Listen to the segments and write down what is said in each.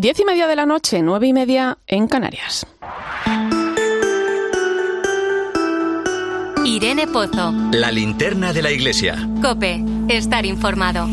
Diez y media de la noche, nueve y media en Canarias. Irene Pozo. La linterna de la iglesia. Cope, estar informado.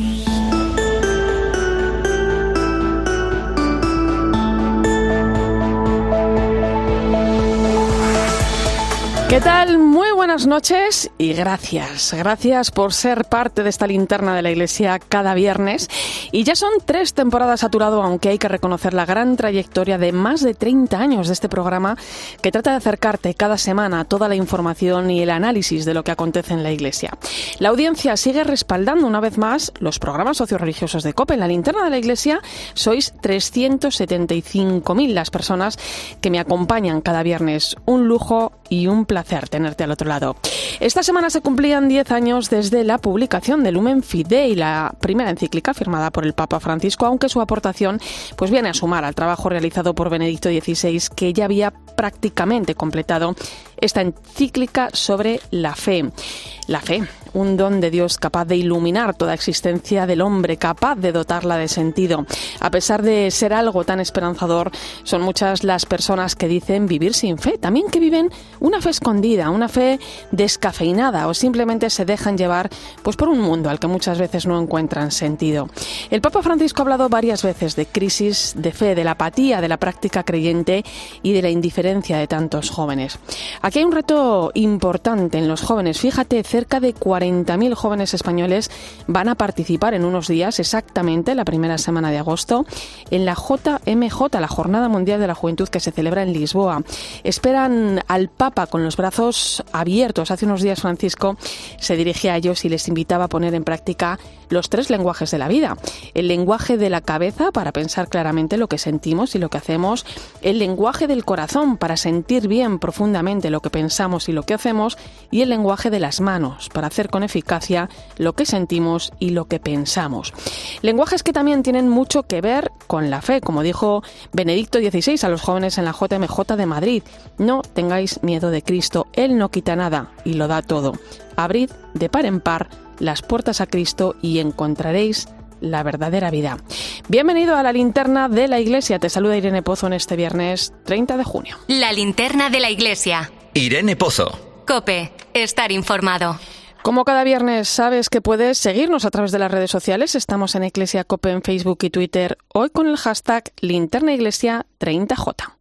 ¿Qué tal? Muy buenas noches y gracias. Gracias por ser parte de esta linterna de la Iglesia cada viernes. Y ya son tres temporadas saturado, aunque hay que reconocer la gran trayectoria de más de 30 años de este programa que trata de acercarte cada semana a toda la información y el análisis de lo que acontece en la Iglesia. La audiencia sigue respaldando una vez más los programas socioreligiosos de COPE. En la linterna de la Iglesia sois 375.000 las personas que me acompañan cada viernes. Un lujo y un placer tenerte al otro lado. Esta semana se cumplían 10 años desde la publicación de Lumen Fidei, la primera encíclica firmada por el Papa Francisco, aunque su aportación pues viene a sumar al trabajo realizado por Benedicto XVI, que ya había prácticamente completado esta encíclica sobre la fe. La fe, un don de Dios capaz de iluminar toda existencia del hombre, capaz de dotarla de sentido. A pesar de ser algo tan esperanzador, son muchas las personas que dicen vivir sin fe, también que viven una fe escondida, una fe descafeinada o simplemente se dejan llevar pues por un mundo al que muchas veces no encuentran sentido. El Papa Francisco ha hablado varias veces de crisis de fe, de la apatía de la práctica creyente y de la indiferencia de tantos jóvenes. Aquí hay un reto importante en los jóvenes. Fíjate, cerca de 40.000 jóvenes españoles van a participar en unos días, exactamente la primera semana de agosto, en la JMJ, la Jornada Mundial de la Juventud que se celebra en Lisboa. Esperan al Papa con los brazos abiertos. Hace unos días Francisco se dirigía a ellos y les invitaba a poner en práctica los tres lenguajes de la vida. El lenguaje de la cabeza para pensar claramente lo que sentimos y lo que hacemos. El lenguaje del corazón para sentir bien profundamente lo que pensamos y lo que hacemos. Y el lenguaje de las manos para hacer con eficacia lo que sentimos y lo que pensamos. Lenguajes que también tienen mucho que ver con la fe, como dijo Benedicto XVI a los jóvenes en la JMJ de Madrid. No tengáis miedo de Cristo, Él no quita nada y lo da todo. Abrid de par en par las puertas a Cristo y encontraréis la verdadera vida. Bienvenido a la linterna de la iglesia. Te saluda Irene Pozo en este viernes 30 de junio. La linterna de la iglesia. Irene Pozo. Cope, estar informado. Como cada viernes sabes que puedes seguirnos a través de las redes sociales, estamos en Iglesia Cope en Facebook y Twitter, hoy con el hashtag linternaiglesia30j.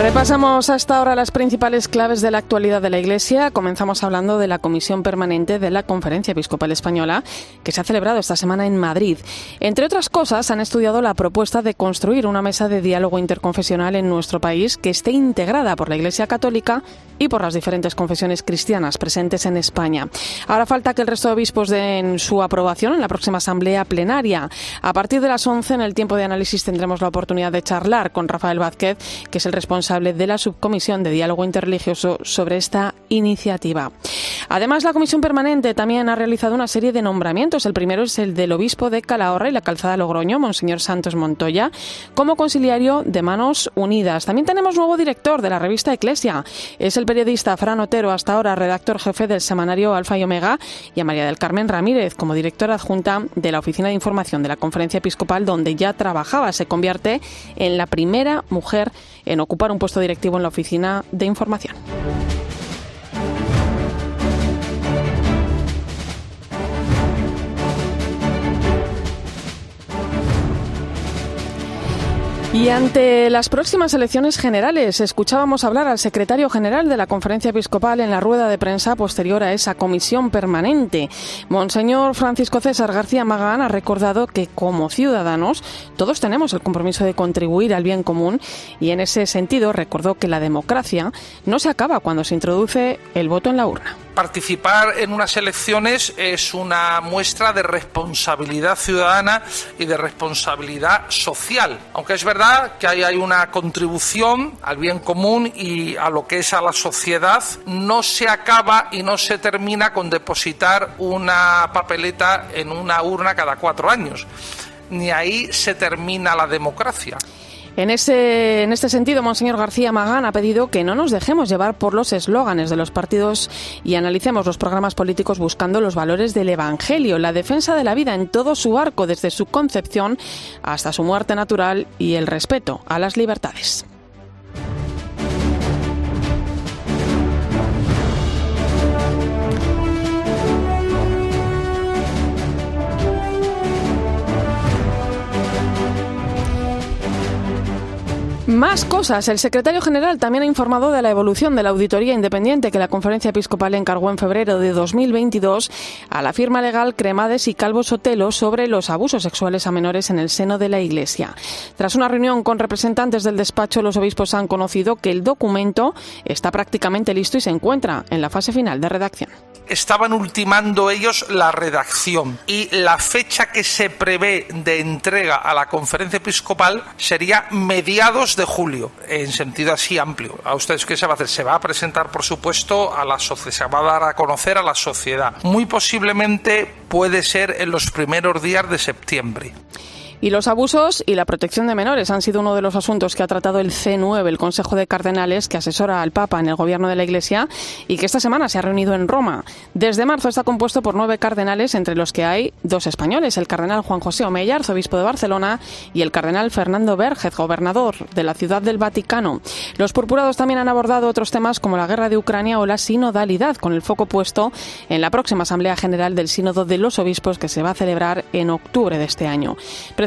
Repasamos hasta ahora las principales claves de la actualidad de la Iglesia. Comenzamos hablando de la Comisión Permanente de la Conferencia Episcopal Española, que se ha celebrado esta semana en Madrid. Entre otras cosas, han estudiado la propuesta de construir una mesa de diálogo interconfesional en nuestro país que esté integrada por la Iglesia Católica y por las diferentes confesiones cristianas presentes en España. Ahora falta que el resto de obispos den su aprobación en la próxima asamblea plenaria. A partir de las 11, en el tiempo de análisis, tendremos la oportunidad de charlar con Rafael Vázquez, que es el responsable de la Subcomisión de Diálogo Interreligioso sobre esta iniciativa. Además, la Comisión Permanente también ha realizado una serie de nombramientos. El primero es el del obispo de Calahorra y la Calzada Logroño, Monseñor Santos Montoya, como conciliario de Manos Unidas. También tenemos nuevo director de la revista Eclesia. Es el periodista Fran Otero, hasta ahora redactor jefe del semanario Alfa y Omega, y a María del Carmen Ramírez como directora adjunta de la Oficina de Información de la Conferencia Episcopal, donde ya trabajaba. Se convierte en la primera mujer en ocupar un puesto directivo en la Oficina de Información. Y ante las próximas elecciones generales, escuchábamos hablar al secretario general de la Conferencia Episcopal en la rueda de prensa posterior a esa comisión permanente. Monseñor Francisco César García Magán ha recordado que como ciudadanos todos tenemos el compromiso de contribuir al bien común y en ese sentido recordó que la democracia no se acaba cuando se introduce el voto en la urna. Participar en unas elecciones es una muestra de responsabilidad ciudadana y de responsabilidad social. Aunque es verdad que ahí hay una contribución al bien común y a lo que es a la sociedad, no se acaba y no se termina con depositar una papeleta en una urna cada cuatro años. Ni ahí se termina la democracia. En, ese, en este sentido, Monseñor García Magán ha pedido que no nos dejemos llevar por los eslóganes de los partidos y analicemos los programas políticos buscando los valores del Evangelio, la defensa de la vida en todo su arco, desde su concepción hasta su muerte natural y el respeto a las libertades. Más cosas. El secretario general también ha informado de la evolución de la auditoría independiente que la Conferencia Episcopal encargó en febrero de 2022 a la firma legal Cremades y Calvo Sotelo sobre los abusos sexuales a menores en el seno de la Iglesia. Tras una reunión con representantes del despacho, los obispos han conocido que el documento está prácticamente listo y se encuentra en la fase final de redacción estaban ultimando ellos la redacción y la fecha que se prevé de entrega a la conferencia episcopal sería mediados de julio, en sentido así amplio. ¿A ustedes qué se va a hacer? Se va a presentar, por supuesto, a la sociedad, se va a dar a conocer a la sociedad. Muy posiblemente puede ser en los primeros días de septiembre. Y los abusos y la protección de menores han sido uno de los asuntos que ha tratado el C9, el Consejo de Cardenales, que asesora al Papa en el gobierno de la Iglesia y que esta semana se ha reunido en Roma. Desde marzo está compuesto por nueve cardenales, entre los que hay dos españoles, el cardenal Juan José Omeya, arzobispo de Barcelona, y el cardenal Fernando Vergez, gobernador de la Ciudad del Vaticano. Los purpurados también han abordado otros temas como la guerra de Ucrania o la sinodalidad, con el foco puesto en la próxima Asamblea General del Sínodo de los Obispos que se va a celebrar en octubre de este año.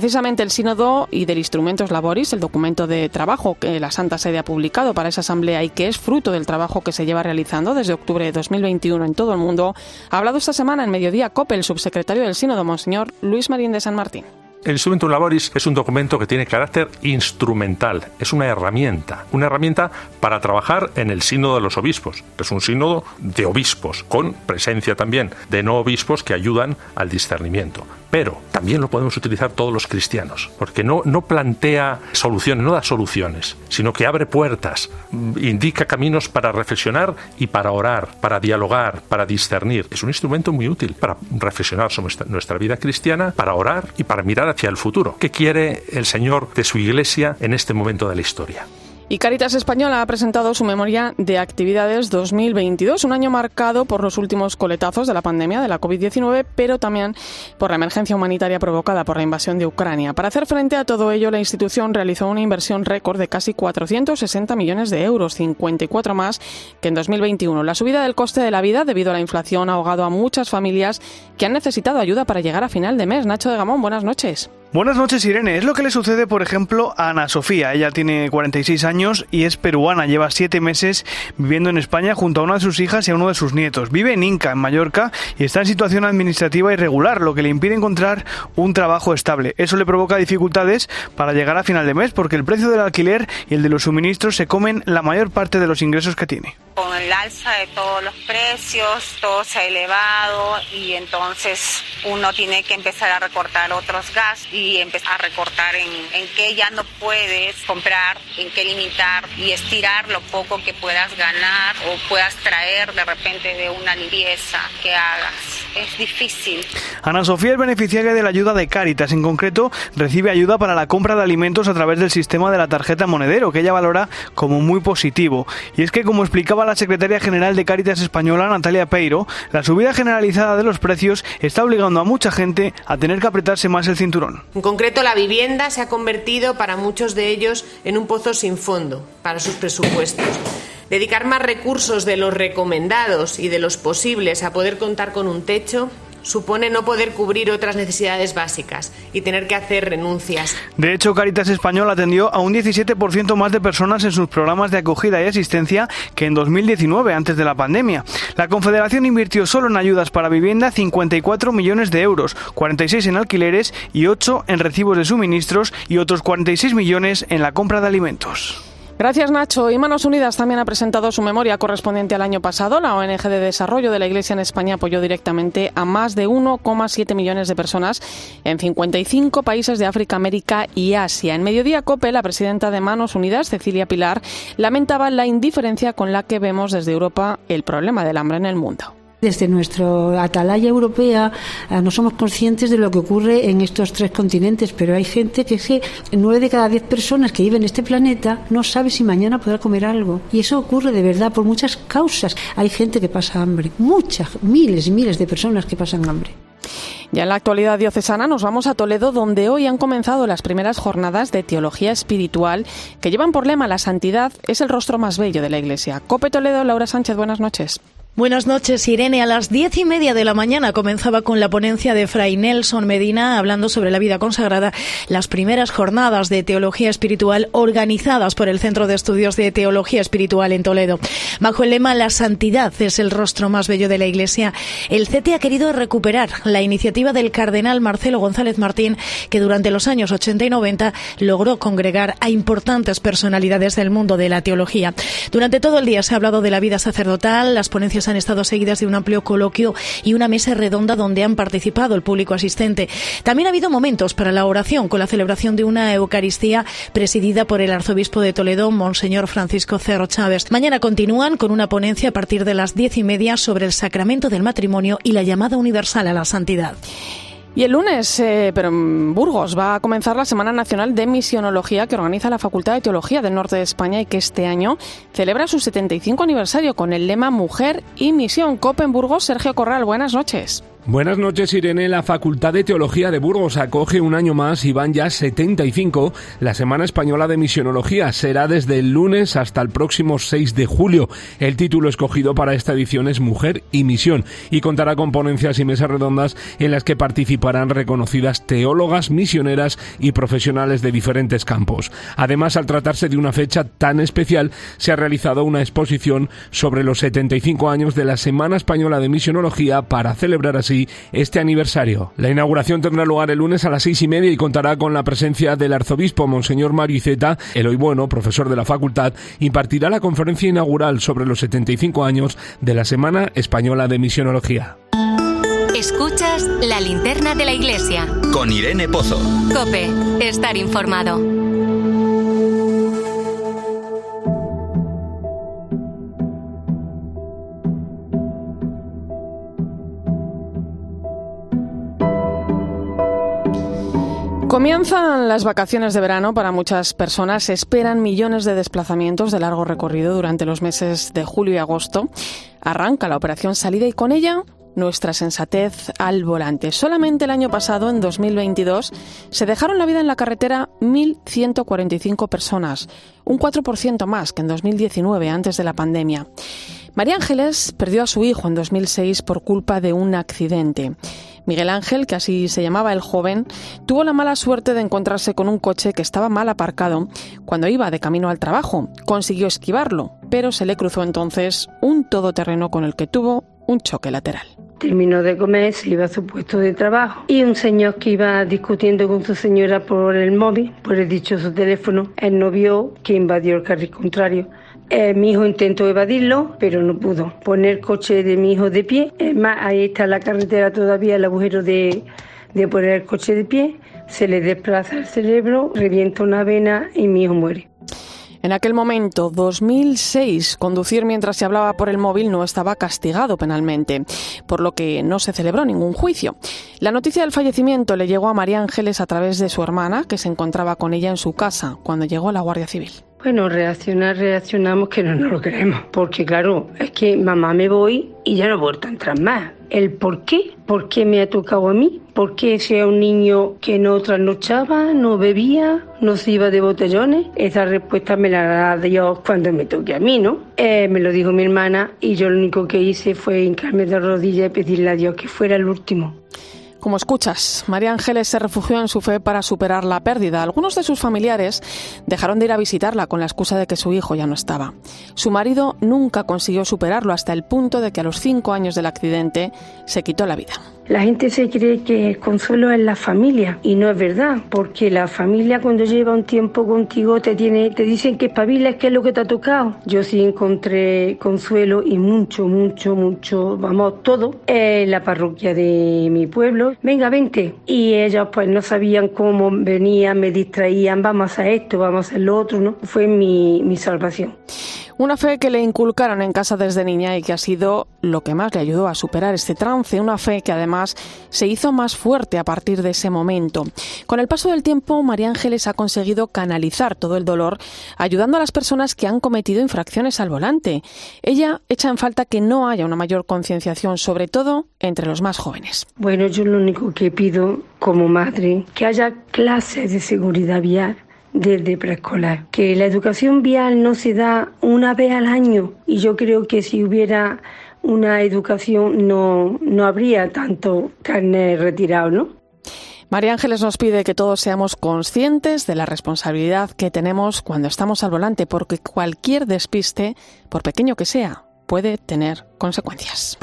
Precisamente el Sínodo y del Instrumentos Laboris, el documento de trabajo que la Santa Sede ha publicado para esa asamblea y que es fruto del trabajo que se lleva realizando desde octubre de 2021 en todo el mundo, ha hablado esta semana en Mediodía COPE el subsecretario del Sínodo, Monseñor Luis Marín de San Martín. El Instrumentum Laboris es un documento que tiene carácter instrumental, es una herramienta, una herramienta para trabajar en el sínodo de los obispos, es un sínodo de obispos, con presencia también de no obispos que ayudan al discernimiento. Pero también lo podemos utilizar todos los cristianos, porque no, no plantea soluciones, no da soluciones, sino que abre puertas, indica caminos para reflexionar y para orar, para dialogar, para discernir. Es un instrumento muy útil para reflexionar sobre nuestra vida cristiana, para orar y para mirar hacia el futuro. ¿Qué quiere el Señor de su Iglesia en este momento de la historia? Y Caritas Española ha presentado su memoria de actividades 2022, un año marcado por los últimos coletazos de la pandemia de la COVID-19, pero también por la emergencia humanitaria provocada por la invasión de Ucrania. Para hacer frente a todo ello, la institución realizó una inversión récord de casi 460 millones de euros, 54 más que en 2021. La subida del coste de la vida debido a la inflación ha ahogado a muchas familias que han necesitado ayuda para llegar a final de mes. Nacho de Gamón, buenas noches. Buenas noches, Irene. Es lo que le sucede, por ejemplo, a Ana Sofía. Ella tiene 46 años y es peruana. Lleva siete meses viviendo en España junto a una de sus hijas y a uno de sus nietos. Vive en Inca, en Mallorca, y está en situación administrativa irregular, lo que le impide encontrar un trabajo estable. Eso le provoca dificultades para llegar a final de mes porque el precio del alquiler y el de los suministros se comen la mayor parte de los ingresos que tiene. Con el alza de todos los precios, todo se ha elevado y entonces uno tiene que empezar a recortar otros gastos empezar a recortar en, en qué ya no puedes comprar, en qué limitar y estirar lo poco que puedas ganar o puedas traer de repente de una limpieza que hagas. Es difícil. Ana Sofía es beneficiaria de la ayuda de Cáritas. En concreto, recibe ayuda para la compra de alimentos a través del sistema de la tarjeta monedero, que ella valora como muy positivo. Y es que, como explicaba la secretaria general de Cáritas Española, Natalia Peiro, la subida generalizada de los precios está obligando a mucha gente a tener que apretarse más el cinturón. En concreto, la vivienda se ha convertido para muchos de ellos en un pozo sin fondo para sus presupuestos. Dedicar más recursos de los recomendados y de los posibles a poder contar con un techo supone no poder cubrir otras necesidades básicas y tener que hacer renuncias. De hecho, Caritas Español atendió a un 17% más de personas en sus programas de acogida y asistencia que en 2019, antes de la pandemia. La Confederación invirtió solo en ayudas para vivienda 54 millones de euros, 46 en alquileres y 8 en recibos de suministros y otros 46 millones en la compra de alimentos. Gracias, Nacho. Y Manos Unidas también ha presentado su memoria correspondiente al año pasado. La ONG de Desarrollo de la Iglesia en España apoyó directamente a más de 1,7 millones de personas en 55 países de África, América y Asia. En Mediodía COPE, la presidenta de Manos Unidas, Cecilia Pilar, lamentaba la indiferencia con la que vemos desde Europa el problema del hambre en el mundo. Desde nuestra atalaya europea eh, no somos conscientes de lo que ocurre en estos tres continentes, pero hay gente que es que nueve de cada diez personas que viven en este planeta no sabe si mañana podrá comer algo. Y eso ocurre de verdad por muchas causas. Hay gente que pasa hambre, muchas, miles y miles de personas que pasan hambre. Ya en la actualidad diocesana nos vamos a Toledo, donde hoy han comenzado las primeras jornadas de teología espiritual que llevan por lema La santidad es el rostro más bello de la Iglesia. Cope Toledo, Laura Sánchez, buenas noches. Buenas noches, Irene. A las diez y media de la mañana comenzaba con la ponencia de Fray Nelson Medina hablando sobre la vida consagrada, las primeras jornadas de teología espiritual organizadas por el Centro de Estudios de Teología Espiritual en Toledo. Bajo el lema La santidad es el rostro más bello de la Iglesia, el CETE ha querido recuperar la iniciativa del cardenal Marcelo González Martín, que durante los años 80 y 90 logró congregar a importantes personalidades del mundo de la teología. Durante todo el día se ha hablado de la vida sacerdotal, las ponencias han estado seguidas de un amplio coloquio y una mesa redonda donde han participado el público asistente. También ha habido momentos para la oración con la celebración de una Eucaristía presidida por el arzobispo de Toledo, Monseñor Francisco Cerro Chávez. Mañana continúan con una ponencia a partir de las diez y media sobre el sacramento del matrimonio y la llamada universal a la santidad. Y el lunes, eh, pero en Burgos, va a comenzar la Semana Nacional de Misionología que organiza la Facultad de Teología del Norte de España y que este año celebra su 75 aniversario con el lema Mujer y Misión. Cope en Burgos, Sergio Corral, buenas noches. Buenas noches, Irene. La Facultad de Teología de Burgos acoge un año más y van ya 75 la Semana Española de Misionología. Será desde el lunes hasta el próximo 6 de julio. El título escogido para esta edición es Mujer y Misión y contará con ponencias y mesas redondas en las que participarán reconocidas teólogas, misioneras y profesionales de diferentes campos. Además, al tratarse de una fecha tan especial, se ha realizado una exposición sobre los 75 años de la Semana Española de Misionología para celebrar así este aniversario. La inauguración tendrá lugar el lunes a las seis y media y contará con la presencia del arzobispo Monseñor Mario Iceta. El hoy bueno, profesor de la facultad, impartirá la conferencia inaugural sobre los 75 años de la Semana Española de Misionología. Escuchas la linterna de la iglesia. Con Irene Pozo. Cope, estar informado. Comienzan las vacaciones de verano para muchas personas. Se esperan millones de desplazamientos de largo recorrido durante los meses de julio y agosto. Arranca la operación salida y con ella nuestra sensatez al volante. Solamente el año pasado, en 2022, se dejaron la vida en la carretera 1.145 personas, un 4% más que en 2019, antes de la pandemia. María Ángeles perdió a su hijo en 2006 por culpa de un accidente. Miguel Ángel, que así se llamaba el joven, tuvo la mala suerte de encontrarse con un coche que estaba mal aparcado cuando iba de camino al trabajo. Consiguió esquivarlo, pero se le cruzó entonces un todoterreno con el que tuvo un choque lateral. Terminó de comer, se iba a su puesto de trabajo y un señor que iba discutiendo con su señora por el móvil, por el dichoso teléfono, él no vio que invadió el carril contrario eh, mi hijo intentó evadirlo, pero no pudo. Poner el coche de mi hijo de pie. Es más, ahí está la carretera todavía, el agujero de, de poner el coche de pie. Se le desplaza el cerebro, revienta una vena y mi hijo muere. En aquel momento, 2006, conducir mientras se hablaba por el móvil no estaba castigado penalmente, por lo que no se celebró ningún juicio. La noticia del fallecimiento le llegó a María Ángeles a través de su hermana, que se encontraba con ella en su casa cuando llegó la Guardia Civil. Bueno, reaccionar, reaccionamos que no nos lo creemos. Porque claro, es que mamá me voy y ya no he vuelto a entrar más. El por qué, por qué me ha tocado a mí, por qué sea un niño que no trasnochaba, no bebía, no se iba de botellones. Esa respuesta me la da Dios cuando me toque a mí, ¿no? Eh, me lo dijo mi hermana y yo lo único que hice fue hincarme de rodillas y pedirle a Dios que fuera el último. Como escuchas, María Ángeles se refugió en su fe para superar la pérdida. Algunos de sus familiares dejaron de ir a visitarla con la excusa de que su hijo ya no estaba. Su marido nunca consiguió superarlo hasta el punto de que a los cinco años del accidente se quitó la vida. La gente se cree que el consuelo es la familia y no es verdad, porque la familia cuando lleva un tiempo contigo te tiene, te dicen que espabiles qué es lo que te ha tocado. Yo sí encontré consuelo y mucho, mucho, mucho, vamos, todo en la parroquia de mi pueblo. Venga, vente. Y ellos pues no sabían cómo venían, me distraían, vamos a esto, vamos a lo otro, ¿no? Fue mi, mi salvación. Una fe que le inculcaron en casa desde niña y que ha sido lo que más le ayudó a superar este trance, una fe que además se hizo más fuerte a partir de ese momento. Con el paso del tiempo, María Ángeles ha conseguido canalizar todo el dolor, ayudando a las personas que han cometido infracciones al volante. Ella echa en falta que no haya una mayor concienciación, sobre todo entre los más jóvenes. Bueno, yo lo único que pido como madre, que haya clases de seguridad vial desde preescolar. Que la educación vial no se da una vez al año y yo creo que si hubiera una educación no, no habría tanto carne retirado, ¿no? María Ángeles nos pide que todos seamos conscientes de la responsabilidad que tenemos cuando estamos al volante, porque cualquier despiste, por pequeño que sea, puede tener consecuencias.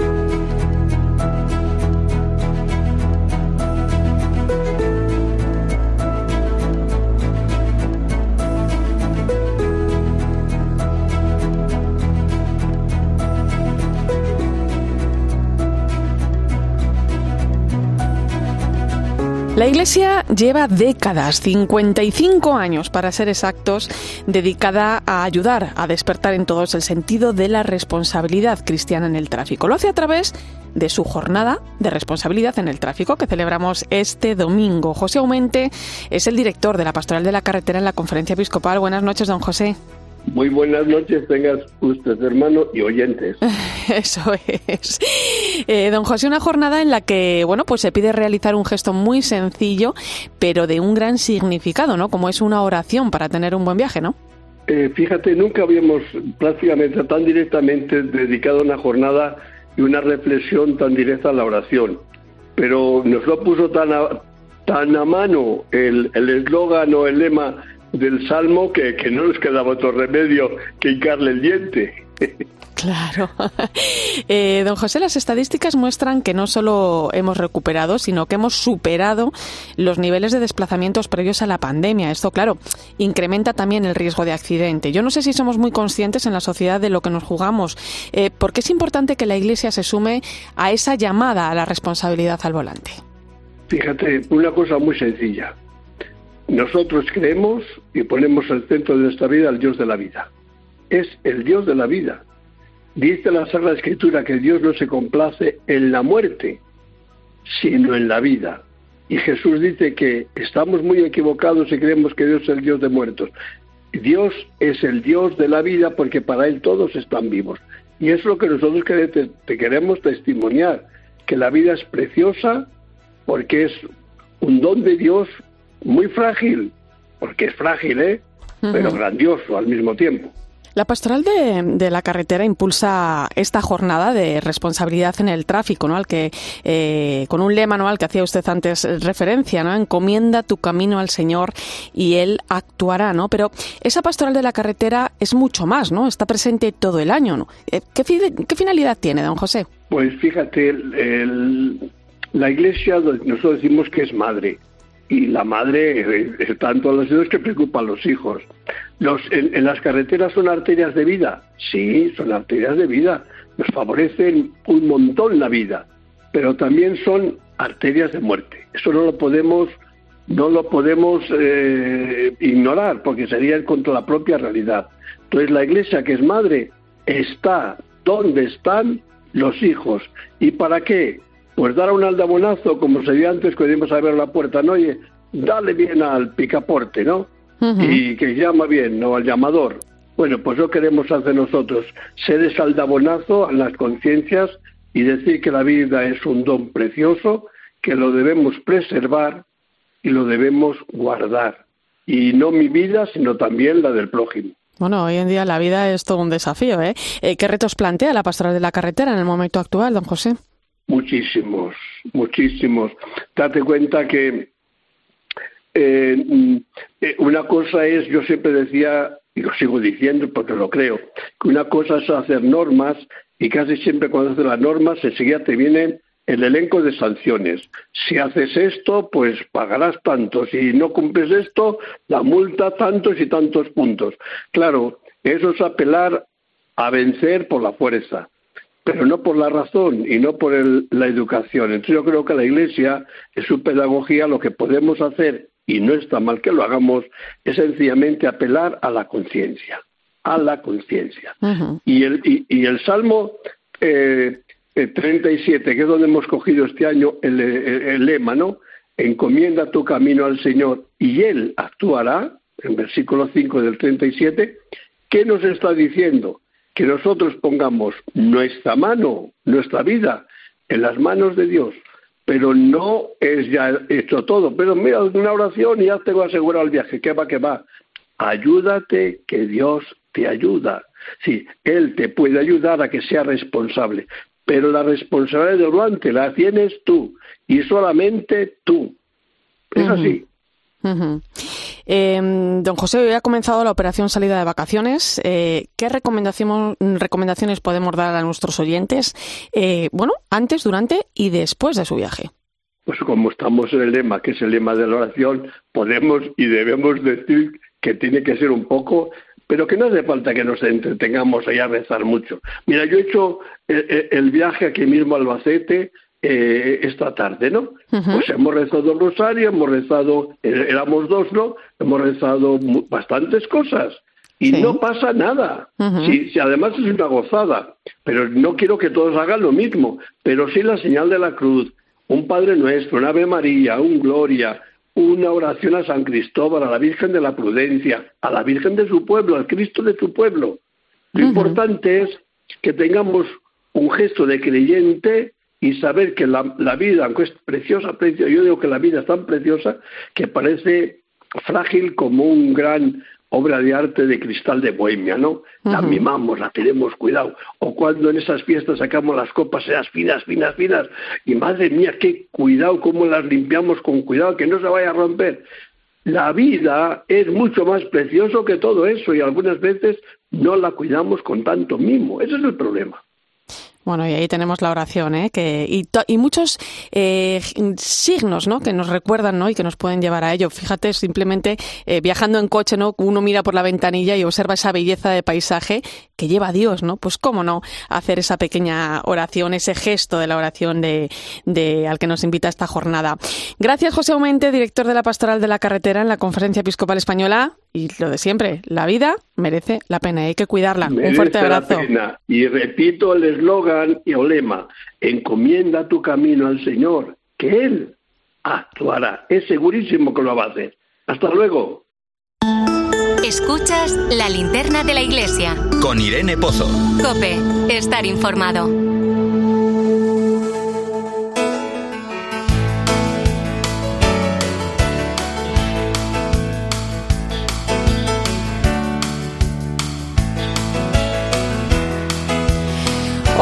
La Iglesia lleva décadas, 55 años para ser exactos, dedicada a ayudar a despertar en todos el sentido de la responsabilidad cristiana en el tráfico. Lo hace a través de su jornada de responsabilidad en el tráfico que celebramos este domingo. José Aumente es el director de la Pastoral de la Carretera en la Conferencia Episcopal. Buenas noches, don José. Muy buenas noches, tengas usted, hermano, y oyentes. Eso es. Eh, don José, una jornada en la que, bueno, pues se pide realizar un gesto muy sencillo, pero de un gran significado, ¿no? Como es una oración para tener un buen viaje, ¿no? Eh, fíjate, nunca habíamos prácticamente tan directamente dedicado una jornada y una reflexión tan directa a la oración. Pero nos lo puso tan a, tan a mano el eslogan o el lema del Salmo que, que no nos quedaba otro remedio que hincarle el diente. Claro. Eh, don José, las estadísticas muestran que no solo hemos recuperado, sino que hemos superado los niveles de desplazamientos previos a la pandemia. Esto, claro, incrementa también el riesgo de accidente. Yo no sé si somos muy conscientes en la sociedad de lo que nos jugamos, eh, porque es importante que la Iglesia se sume a esa llamada a la responsabilidad al volante. Fíjate, una cosa muy sencilla. Nosotros creemos y ponemos al centro de nuestra vida al Dios de la vida. Es el Dios de la vida. Dice la Sagrada Escritura que Dios no se complace en la muerte, sino en la vida. Y Jesús dice que estamos muy equivocados y creemos que Dios es el Dios de muertos. Dios es el Dios de la vida porque para Él todos están vivos. Y es lo que nosotros te queremos testimoniar, que la vida es preciosa porque es un don de Dios muy frágil, porque es frágil, ¿eh? Pero grandioso al mismo tiempo. La pastoral de, la carretera impulsa esta jornada de responsabilidad en el tráfico, ¿no? Al que eh, con un lema, ¿no? Al que hacía usted antes referencia, ¿no? Encomienda tu camino al Señor y él actuará, ¿no? Pero esa pastoral de la carretera es mucho más, ¿no? Está presente todo el año, ¿no? Eh, ¿Qué, qué finalidad tiene, don José? Pues fíjate, la Iglesia nosotros decimos que es madre y la madre está en todos los dedos que preocupa a los hijos. Los, en, las carreteras son arterias de vida, sí, son arterias de vida, nos favorecen un montón la vida, pero también son arterias de muerte. Eso no lo podemos, no lo podemos eh, ignorar, porque sería contra la propia realidad. Entonces la Iglesia, que es madre, está donde están los hijos. ¿Y para qué? Pues dar un aldabonazo, como se dio antes cuando íbamos a ver la puerta, ¿no? Oye, dale bien al picaporte, ¿no? Y que llama bien, ¿no? Al llamador. Bueno, pues lo queremos hacer nosotros, ser ese aldabonazo a las conciencias y decir que la vida es un don precioso, que lo debemos preservar y lo debemos guardar. Y no mi vida, sino también la del prójimo. Bueno, hoy en día la vida es todo un desafío, ¿eh? eh ¿Qué retos plantea la pastoral de la carretera en el momento actual, don José? Muchísimos, muchísimos. Date cuenta que eh, mm, eh, una cosa es, yo siempre decía, y lo sigo diciendo porque lo creo, que una cosa es hacer normas y casi siempre cuando haces las normas enseguida te viene el elenco de sanciones. Si haces esto, pues pagarás tanto. Si no cumples esto, la multa tantos y tantos puntos. Claro, eso es apelar a vencer por la fuerza, pero no por la razón y no por la educación. Entonces yo creo que la Iglesia, en su pedagogía, lo que podemos hacer, y no está mal que lo hagamos, es sencillamente apelar a la conciencia, a la conciencia. y, el, y, el Salmo eh, 37, que es donde hemos cogido este año el, lema, ¿no? Encomienda tu camino al Señor y Él actuará, en versículo 5 del 37, ¿qué nos está diciendo? Que nosotros pongamos nuestra mano, nuestra vida, en las manos de Dios, pero no es ya hecho todo. Pero mira, una oración y ya tengo asegurado el viaje, que va, que va. Ayúdate que Dios te ayuda. Sí, Él te puede ayudar a que sea responsable, pero la responsabilidad de volante la tienes tú y solamente tú. Es así. Em, don José, hoy ha comenzado la operación salida de vacaciones. Eh, ¿Qué recomendaciones podemos dar a nuestros oyentes? Eh, bueno, antes, durante y después de su viaje. Pues como estamos en el lema, que es el lema de la oración, podemos y debemos decir que tiene que ser un poco pero que no hace falta que nos entretengamos ahí a rezar mucho. Mira, yo he hecho el, viaje aquí mismo a Albacete eh, esta tarde, ¿no? Pues hemos rezado el rosario, hemos rezado, eh, éramos dos, ¿no? Hemos rezado bastantes cosas y no pasa nada. sí, además es una gozada, pero no quiero que todos hagan lo mismo, pero sí la señal de la cruz, un Padre Nuestro, un Ave María, un Gloria, una oración a San Cristóbal, a la Virgen de la Prudencia, a la Virgen de su pueblo, al Cristo de su pueblo. Lo importante es que tengamos un gesto de creyente y saber que la, vida, aunque es preciosa, preciosa, yo digo que la vida es tan preciosa que parece frágil como un gran obra de arte de cristal de Bohemia, ¿no? La mimamos, la tenemos cuidado. O cuando en esas fiestas sacamos las copas, esas finas, finas, finas, y madre mía, qué cuidado, cómo las limpiamos con cuidado, que no se vaya a romper. La vida es mucho más precioso que todo eso y algunas veces no la cuidamos con tanto mimo. Ese es el problema. Bueno, y ahí tenemos la oración, ¿eh? Que, y, y muchos eh, signos, ¿no? Que nos recuerdan, ¿no? Y que nos pueden llevar a ello. Fíjate, simplemente eh, viajando en coche, ¿no? Uno mira por la ventanilla y observa esa belleza de paisaje que lleva a Dios, ¿no? Pues cómo no hacer esa pequeña oración, ese gesto de la oración de, de al que nos invita esta jornada. Gracias, José Aumente, director de la Pastoral de la Carretera en la Conferencia Episcopal Española. Y lo de siempre, la vida merece la pena, hay que cuidarla. Un fuerte abrazo. Y repito el eslogan y el lema, encomienda tu camino al Señor, que Él actuará. Es segurísimo que lo va a hacer. Hasta luego. Escuchas la linterna de la iglesia. Con Irene Pozo. Cope, estar informado.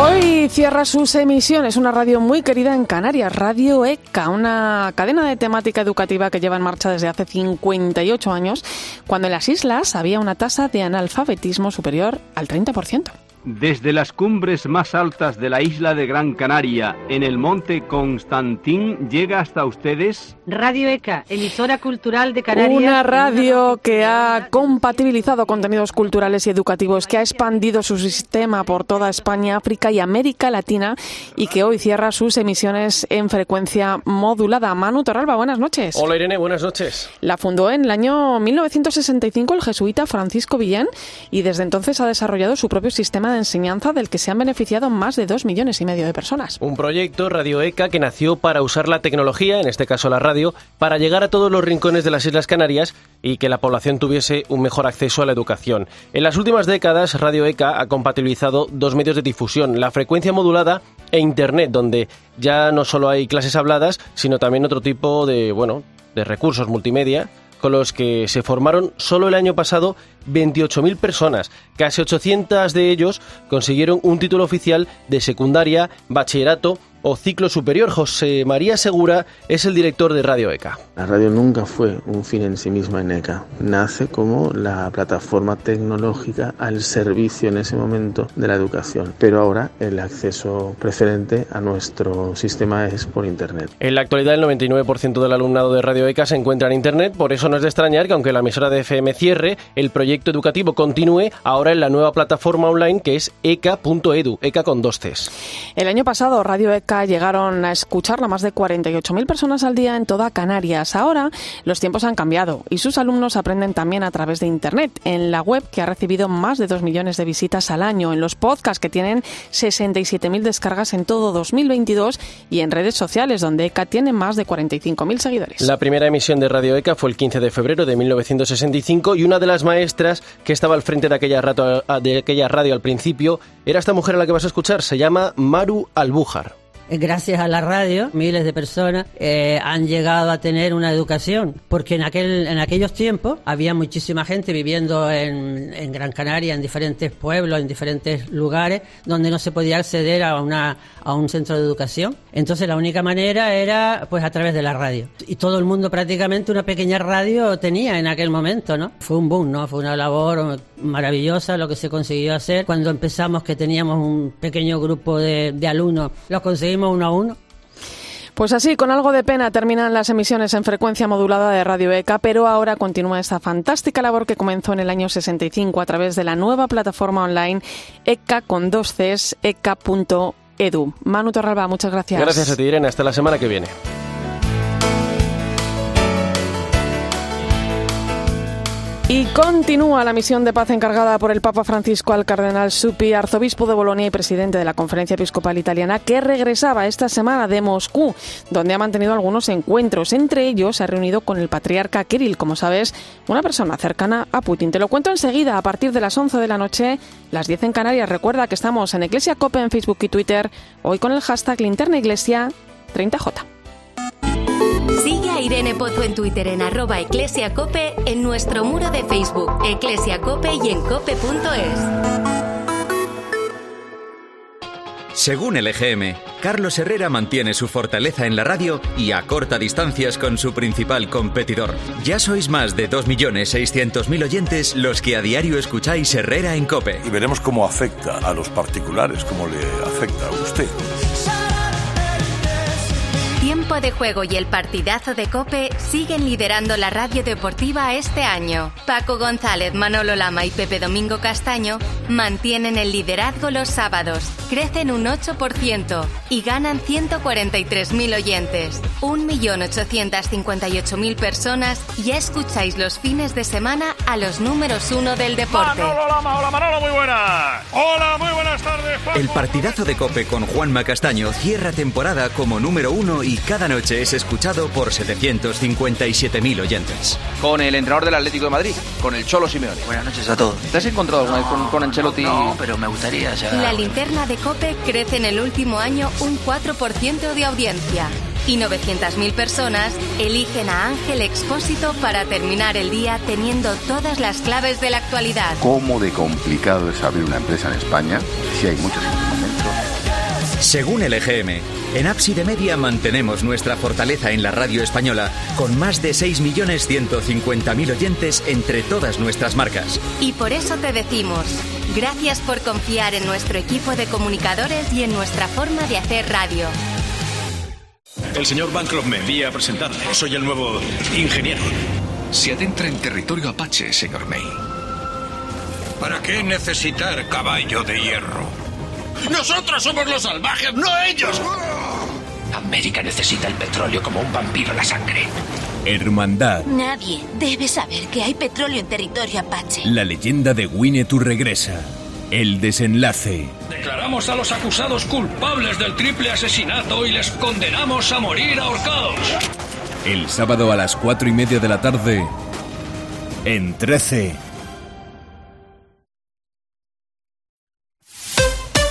Hoy cierra sus emisiones una radio muy querida en Canarias, Radio ECA, una cadena de temática educativa que lleva en marcha desde hace 58 años, cuando en las islas había una tasa de analfabetismo superior al 30%. Desde las cumbres más altas de la isla de Gran Canaria, en el monte Constantín, llega hasta ustedes Radio ECA, emisora cultural de Canarias. Una radio que ha compatibilizado contenidos culturales y educativos, que ha expandido su sistema por toda España, África y América Latina y que hoy cierra sus emisiones en frecuencia modulada. Manu Torralba, buenas noches. Hola Irene, buenas noches. La fundó en el año 1965 el jesuita Francisco Villén y desde entonces ha desarrollado su propio sistema de enseñanza del que se han beneficiado más de dos millones y medio de personas. Un proyecto Radio ECA que nació para usar la tecnología, en este caso la radio, para llegar a todos los rincones de las Islas Canarias y que la población tuviese un mejor acceso a la educación. En las últimas décadas, Radio ECA ha compatibilizado dos medios de difusión, la frecuencia modulada e Internet, donde ya no solo hay clases habladas, sino también otro tipo de, bueno, de recursos multimedia con los que se formaron solo el año pasado 28.000 personas. Casi 800 de ellos consiguieron un título oficial de secundaria, bachillerato o ciclo superior. José María Segura es el director de Radio ECA. La radio nunca fue un fin en sí misma en ECA. Nace como la plataforma tecnológica al servicio en ese momento de la educación. Pero ahora el acceso preferente a nuestro sistema es por Internet. En la actualidad el 99% del alumnado de Radio ECA se encuentra en Internet, por eso no es de extrañar que aunque la emisora de FM cierre, el proyecto educativo continúe ahora en la nueva plataforma online que es eca.edu, ECA con dos Cs. El año pasado Radio ECA llegaron a escucharla más de 48.000 personas al día en toda Canarias. Ahora los tiempos han cambiado y sus alumnos aprenden también a través de Internet, en la web que ha recibido más de 2 millones de visitas al año, en los podcasts que tienen 67.000 descargas en todo 2022 y en redes sociales donde ECA tiene más de 45.000 seguidores. La primera emisión de Radio ECA fue el 15 de febrero de 1965 y una de las maestras que estaba al frente de aquella, de aquella radio al principio era esta mujer a la que vas a escuchar, se llama Maru Albújar gracias a la radio, miles de personas eh, han llegado a tener una educación, porque en aquel en aquellos tiempos había muchísima gente viviendo en, en, Gran Canaria, en diferentes pueblos, en diferentes lugares, donde no se podía acceder a una a un centro de educación. Entonces la única manera era pues a través de la radio. Y todo el mundo prácticamente una pequeña radio tenía en aquel momento, ¿no? Fue un boom, ¿no? Fue una labor maravillosa lo que se consiguió hacer cuando empezamos que teníamos un pequeño grupo de, alumnos. Lo conseguimos uno a uno. Pues así, con algo de pena terminan las emisiones en frecuencia modulada de Radio ECA, pero ahora continúa esta fantástica labor que comenzó en el año 65 a través de la nueva plataforma online ECA con dos Cs, eca.edu. Manu Torralba, muchas gracias. Gracias a ti, Irene. Hasta la semana que viene. Y continúa la misión de paz encargada por el Papa Francisco al cardenal Supi, arzobispo de Bolonia y presidente de la Conferencia Episcopal Italiana, que regresaba esta semana de Moscú, donde ha mantenido algunos encuentros. Entre ellos se ha reunido con el patriarca Kirill, como sabes, una persona cercana a Putin. Te lo cuento enseguida, a partir de las 11 de la noche, las 10 en Canarias. Recuerda que estamos en Iglesia Cope en Facebook y Twitter, hoy con el hashtag Linterna Iglesia 30J. A Irene Pozo en Twitter en arroba eclesiacope, en nuestro muro de Facebook, eclesiacope y en cope.es. Según el EGM, Carlos Herrera mantiene su fortaleza en la radio y acorta distancias con su principal competidor. Ya sois más de 2.600.000 oyentes los que a diario escucháis Herrera en Cope. Y veremos cómo afecta a los particulares, cómo le afecta a usted. Tiempo de Juego y el partidazo de Cope siguen liderando la radio deportiva este año. Paco González, Manolo Lama y Pepe Domingo Castaño mantienen el liderazgo los sábados, crecen un 8% y ganan 143.000 oyentes. 1.858.000 personas ya escucháis los fines de semana a los números uno del deporte. Manolo Lama, hola Manolo, muy buenas. Hola, muy buenas tardes. Paco. El partidazo de Cope con Juanma Castaño cierra temporada como número uno y cada noche es escuchado por 757.000 oyentes. Con el entrenador del Atlético de Madrid, con el Cholo Simeone. Buenas noches a todos. ¿Te has encontrado alguna vez con, con Ancelotti? No, pero me gustaría ya. La linterna de Cope crece en el último año un 4% de audiencia. Y 900.000 personas eligen a Ángel Expósito para terminar el día teniendo todas las claves de la actualidad. ¿Cómo de complicado es abrir una empresa en España si hay muchos instrumentos? Según el EGM, en Ábside Media mantenemos nuestra fortaleza en la radio española con más de 6.150.000 oyentes entre todas nuestras marcas. Y por eso te decimos, gracias por confiar en nuestro equipo de comunicadores y en nuestra forma de hacer radio. El señor Bancroft me envía a presentarle. Soy el nuevo ingeniero. Se adentra en territorio apache, señor May. ¿Para qué necesitar caballo de hierro? Nosotros somos los salvajes, no ellos. América necesita el petróleo como un vampiro la sangre. Hermandad. Nadie debe saber que hay petróleo en territorio apache. La leyenda de Winnetou regresa. El desenlace. Declaramos a los acusados culpables del triple asesinato y les condenamos a morir ahorcados. El sábado a las cuatro y media de la tarde. En 13.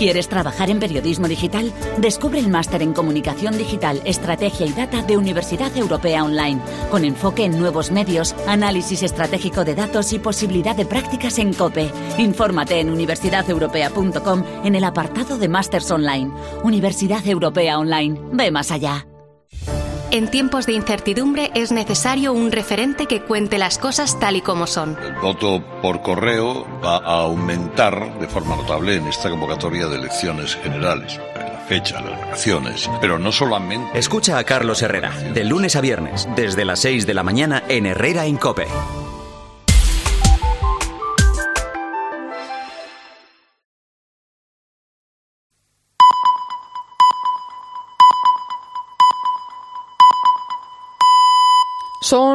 ¿Quieres trabajar en periodismo digital? Descubre el máster en Comunicación Digital, Estrategia y Data de Universidad Europea Online, con enfoque en nuevos medios, análisis estratégico de datos y posibilidad de prácticas en COPE. Infórmate en universidadeuropea.com en el apartado de Másters Online. Universidad Europea Online. Ve más allá. En tiempos de incertidumbre es necesario un referente que cuente las cosas tal y como son. El voto por correo va a aumentar de forma notable en esta convocatoria de elecciones generales. La fecha, las vacaciones, pero no solamente. Escucha a Carlos Herrera, de lunes a viernes, desde las 6 de la mañana en Herrera en Cope.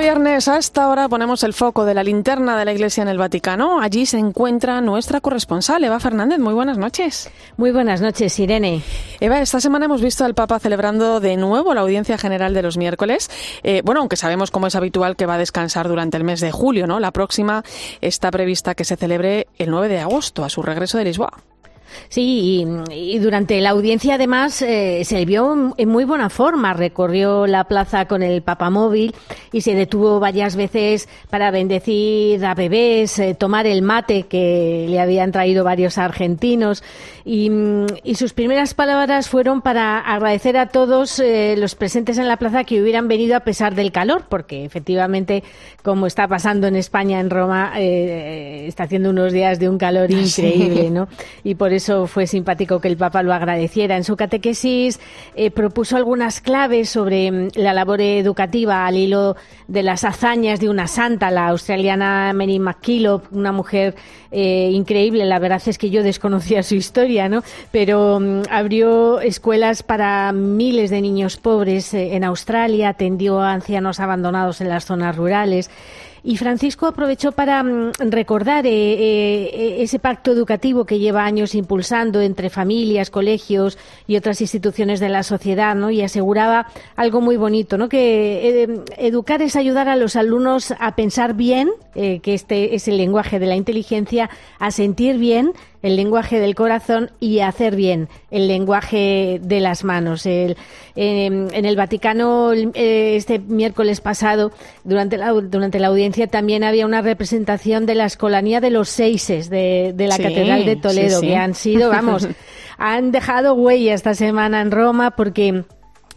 Viernes a esta hora ponemos el foco de la linterna de la Iglesia en el Vaticano. Allí se encuentra nuestra corresponsal, Eva Fernández. Muy buenas noches. Muy buenas noches, Irene. Eva, esta semana hemos visto al Papa celebrando de nuevo la audiencia general de los miércoles. Eh, bueno, aunque sabemos como es habitual que va a descansar durante el mes de julio, ¿no? La próxima está prevista que se celebre el 9 de agosto, a su regreso de Lisboa. Sí, y, durante la audiencia además eh, se vio en muy buena forma. Recorrió la plaza con el papamóvil y se detuvo varias veces para bendecir a bebés, eh, tomar el mate que le habían traído varios argentinos. Y, sus primeras palabras fueron para agradecer a todos eh, los presentes en la plaza que hubieran venido a pesar del calor, porque efectivamente, como está pasando en España, en Roma, está haciendo unos días de un calor increíble, ¿no? Y por eso fue simpático que el Papa lo agradeciera. En su catequesis eh, propuso algunas claves sobre mm, la labor educativa al hilo de las hazañas de una santa, la australiana Mary McKillop, una mujer eh, increíble. La verdad es que yo desconocía su historia, ¿no? Pero mm, abrió escuelas para miles de niños pobres eh, en Australia, atendió a ancianos abandonados en las zonas rurales. Y Francisco aprovechó para mm, recordar eh, eh, ese pacto educativo que lleva años impulsando entre familias, colegios y otras instituciones de la sociedad, ¿no? Y aseguraba algo muy bonito, ¿no? Que eh, educar es ayudar a los alumnos a pensar bien, que este es el lenguaje de la inteligencia, a sentir bien el lenguaje del corazón y hacer bien el lenguaje de las manos. El, en el Vaticano, eh, este miércoles pasado, durante la, durante la audiencia, también había una representación de la escolanía de los seises de, la Catedral de Toledo, que han sido, vamos, han dejado huella esta semana en Roma porque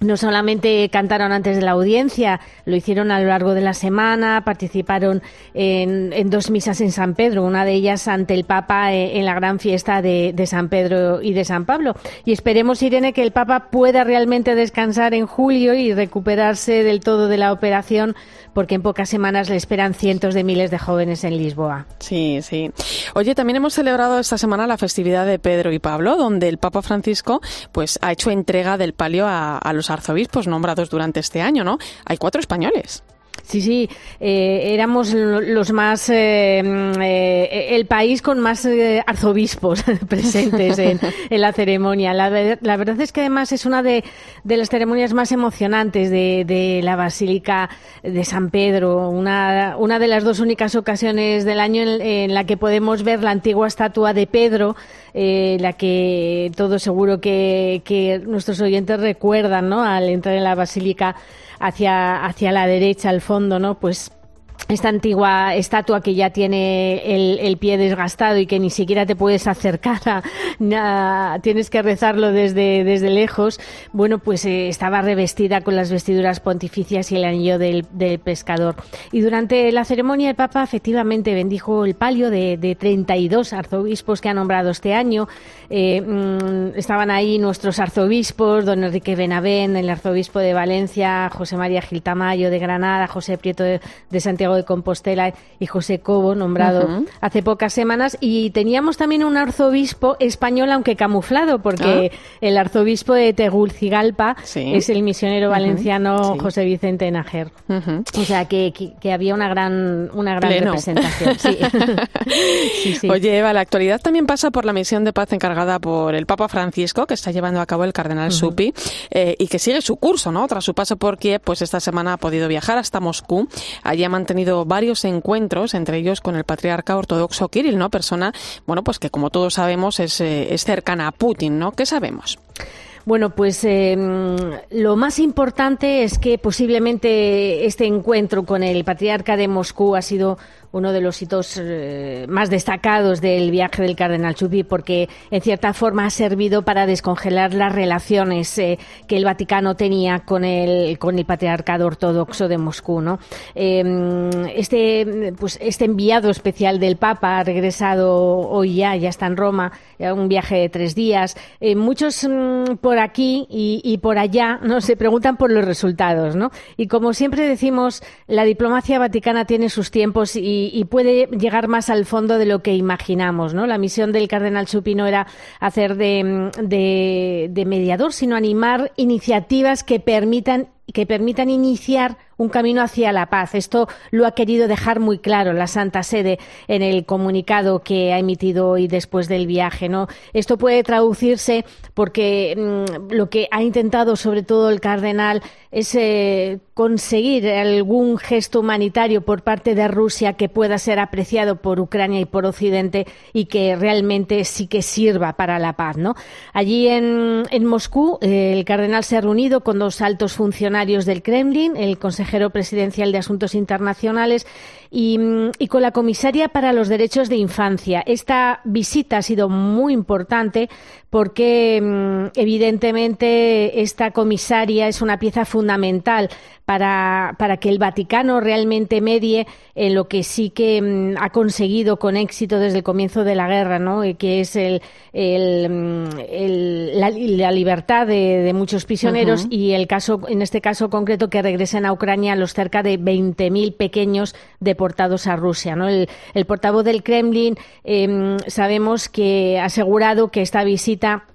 no solamente cantaron antes de la audiencia, lo hicieron a lo largo de la semana, participaron en, dos misas en San Pedro, una de ellas ante el Papa eh, en la gran fiesta de, San Pedro y de San Pablo. Y esperemos, Irene, que el Papa pueda realmente descansar en julio y recuperarse del todo de la operación, porque en pocas semanas le esperan cientos de miles de jóvenes en Lisboa. Sí, sí. Oye, también hemos celebrado esta semana la festividad de Pedro y Pablo, donde el Papa Francisco pues ha hecho entrega del palio a, a los arzobispos nombrados durante este año, ¿no? Hay cuatro españoles. Sí, sí, eh, éramos los más, eh, eh, el país con más arzobispos presentes en, la ceremonia. La, verdad es que además es una de, las ceremonias más emocionantes de, la Basílica de San Pedro, una, una de las dos únicas ocasiones del año en, la que podemos ver la antigua estatua de Pedro, la que todos seguro que, que nuestros oyentes recuerdan ¿no? al entrar en la Basílica hacia, hacia la derecha, al fondo, ¿no? Pues esta antigua estatua que ya tiene el, pie desgastado y que ni siquiera te puedes acercar tienes que rezarlo desde, desde lejos, bueno, pues eh, estaba revestida con las vestiduras pontificias y el anillo del, pescador. Y durante la ceremonia el Papa efectivamente bendijo el palio de, de 32 arzobispos que ha nombrado este año. Eh, mm, estaban ahí nuestros arzobispos, don Enrique Benavén, el arzobispo de Valencia, José María Gil Tamayo de Granada, José Prieto de, Santiago de Compostela y José Cobo, nombrado hace pocas semanas. Y teníamos también un arzobispo español, aunque camuflado, porque ah. el arzobispo de Tegulcigalpa es el misionero valenciano José Vicente Najer. O sea, que, había una gran, una gran representación. Oye, Eva, la actualidad también pasa por la misión de paz encargada por el Papa Francisco, que está llevando a cabo el cardenal Supi, eh, y que sigue su curso, ¿no? Tras su paso por Kiev, pues esta semana ha podido viajar hasta Moscú. Allí ha mantenido varios encuentros, entre ellos con el patriarca ortodoxo Kirill, ¿no? Persona, bueno, pues que como todos sabemos es, eh, es cercana a Putin, ¿no? ¿Qué sabemos? Bueno, pues eh, lo más importante es que posiblemente este encuentro con el patriarca de Moscú ha sido uno de los hitos eh, más destacados del viaje del cardenal Chupi, porque en cierta forma ha servido para descongelar las relaciones eh, que el Vaticano tenía con el, con el patriarcado ortodoxo de Moscú. ¿no? Em, este, pues, este enviado especial del Papa ha regresado hoy ya, ya está en Roma, un viaje de tres días. Eh, muchos mm, por aquí y, por allá ¿no? se preguntan por los resultados. ¿no? Y como siempre decimos, la diplomacia vaticana tiene sus tiempos y y, puede llegar más al fondo de lo que imaginamos. ¿no? La misión del cardenal Supino era hacer de, de mediador, sino animar iniciativas que permitan que permitan iniciar un camino hacia la paz. Esto lo ha querido dejar muy claro la Santa Sede en el comunicado que ha emitido hoy después del viaje. ¿no? Esto puede traducirse porque mm, lo que ha intentado sobre todo el cardenal es eh, conseguir algún gesto humanitario por parte de Rusia que pueda ser apreciado por Ucrania y por Occidente y que realmente sí que sirva para la paz. ¿no? Allí en, Moscú eh, el cardenal se ha reunido con dos altos funcionarios del Kremlin, el consejero presidencial de Asuntos Internacionales y, con la comisaria para los derechos de infancia. Esta visita ha sido muy importante porque mm, evidentemente esta comisaria es una pieza fundamental para, para que el Vaticano realmente medie en lo que sí que mm, ha conseguido con éxito desde el comienzo de la guerra, ¿no? que es el, el, mm, la, libertad de, muchos prisioneros y el caso, en este caso concreto, que regresen a Ucrania los cerca de 20.000 pequeños deportados a Rusia. El, portavoz del Kremlin em, sabemos que ha asegurado que esta visita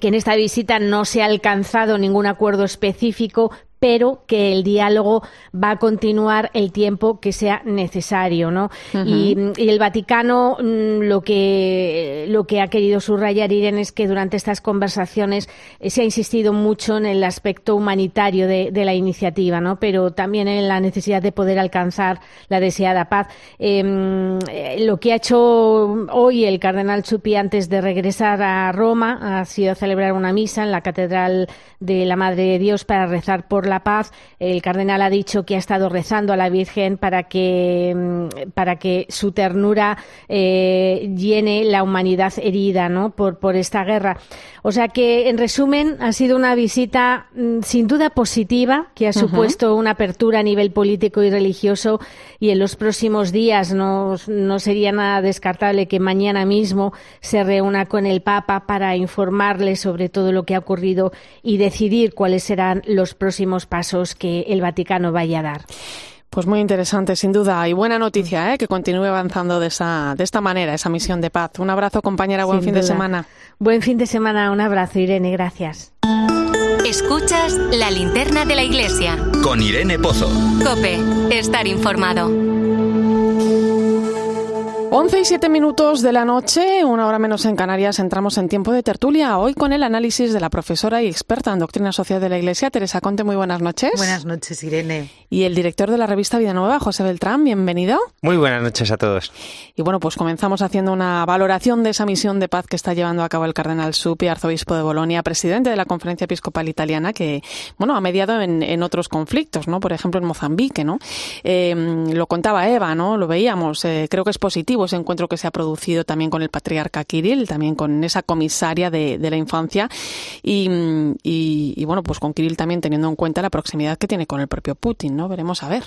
que en esta visita no se ha alcanzado ningún acuerdo específico, pero que el diálogo va a continuar el tiempo que sea necesario, ¿no? y, el Vaticano mm, lo que lo que ha querido subrayar Irene es que durante estas conversaciones eh, se ha insistido mucho en el aspecto humanitario de, la iniciativa, ¿no? Pero también en la necesidad de poder alcanzar la deseada paz. Em, eh, lo que ha hecho hoy el cardenal Chupi antes de regresar a Roma ha sido celebrar una misa en la catedral de la Madre de Dios para rezar por la paz. El cardenal ha dicho que ha estado rezando a la Virgen para que, mm, para que su ternura eh, llene la humanidad herida ¿no? por, por esta guerra. O sea que, en resumen, ha sido una visita mm, sin duda positiva, que ha supuesto una apertura a nivel político y religioso y en los próximos días no, no sería nada descartable que mañana mismo se reúna con el Papa para informarle sobre todo lo que ha ocurrido y decidir cuáles serán los próximos pasos que el Vaticano vaya a dar. Pues muy interesante, sin duda, y buena noticia, ¿eh? que continúe avanzando de, esa, de esta manera, esa misión de paz. Un abrazo, compañera, buen fin de semana. Buen fin de semana, un abrazo, Irene, gracias. Escuchas la linterna de la iglesia. Con Irene Pozo. Cope, estar informado. 11 y 7 minutos de la noche, una hora menos en Canarias, entramos en tiempo de tertulia. Hoy con el análisis de la profesora y experta en doctrina social de la Iglesia, Teresa Conte. Muy buenas noches. Buenas noches, Irene. Y el director de la revista Vida Nueva, José Beltrán. Bienvenido. Muy buenas noches a todos. Y bueno, pues comenzamos haciendo una valoración de esa misión de paz que está llevando a cabo el cardenal Supi, arzobispo de Bolonia, presidente de la Conferencia Episcopal Italiana, que bueno ha mediado en, otros conflictos, ¿no? Por ejemplo, en Mozambique, ¿no? Eh, lo contaba Eva, ¿no? Lo veíamos. Eh, creo que es positivo ese encuentro que se ha producido también con el patriarca Kirill, también con esa comisaria de, la infancia y, y, bueno, pues con Kirill también teniendo en cuenta la proximidad que tiene con el propio Putin, ¿no? Veremos a ver.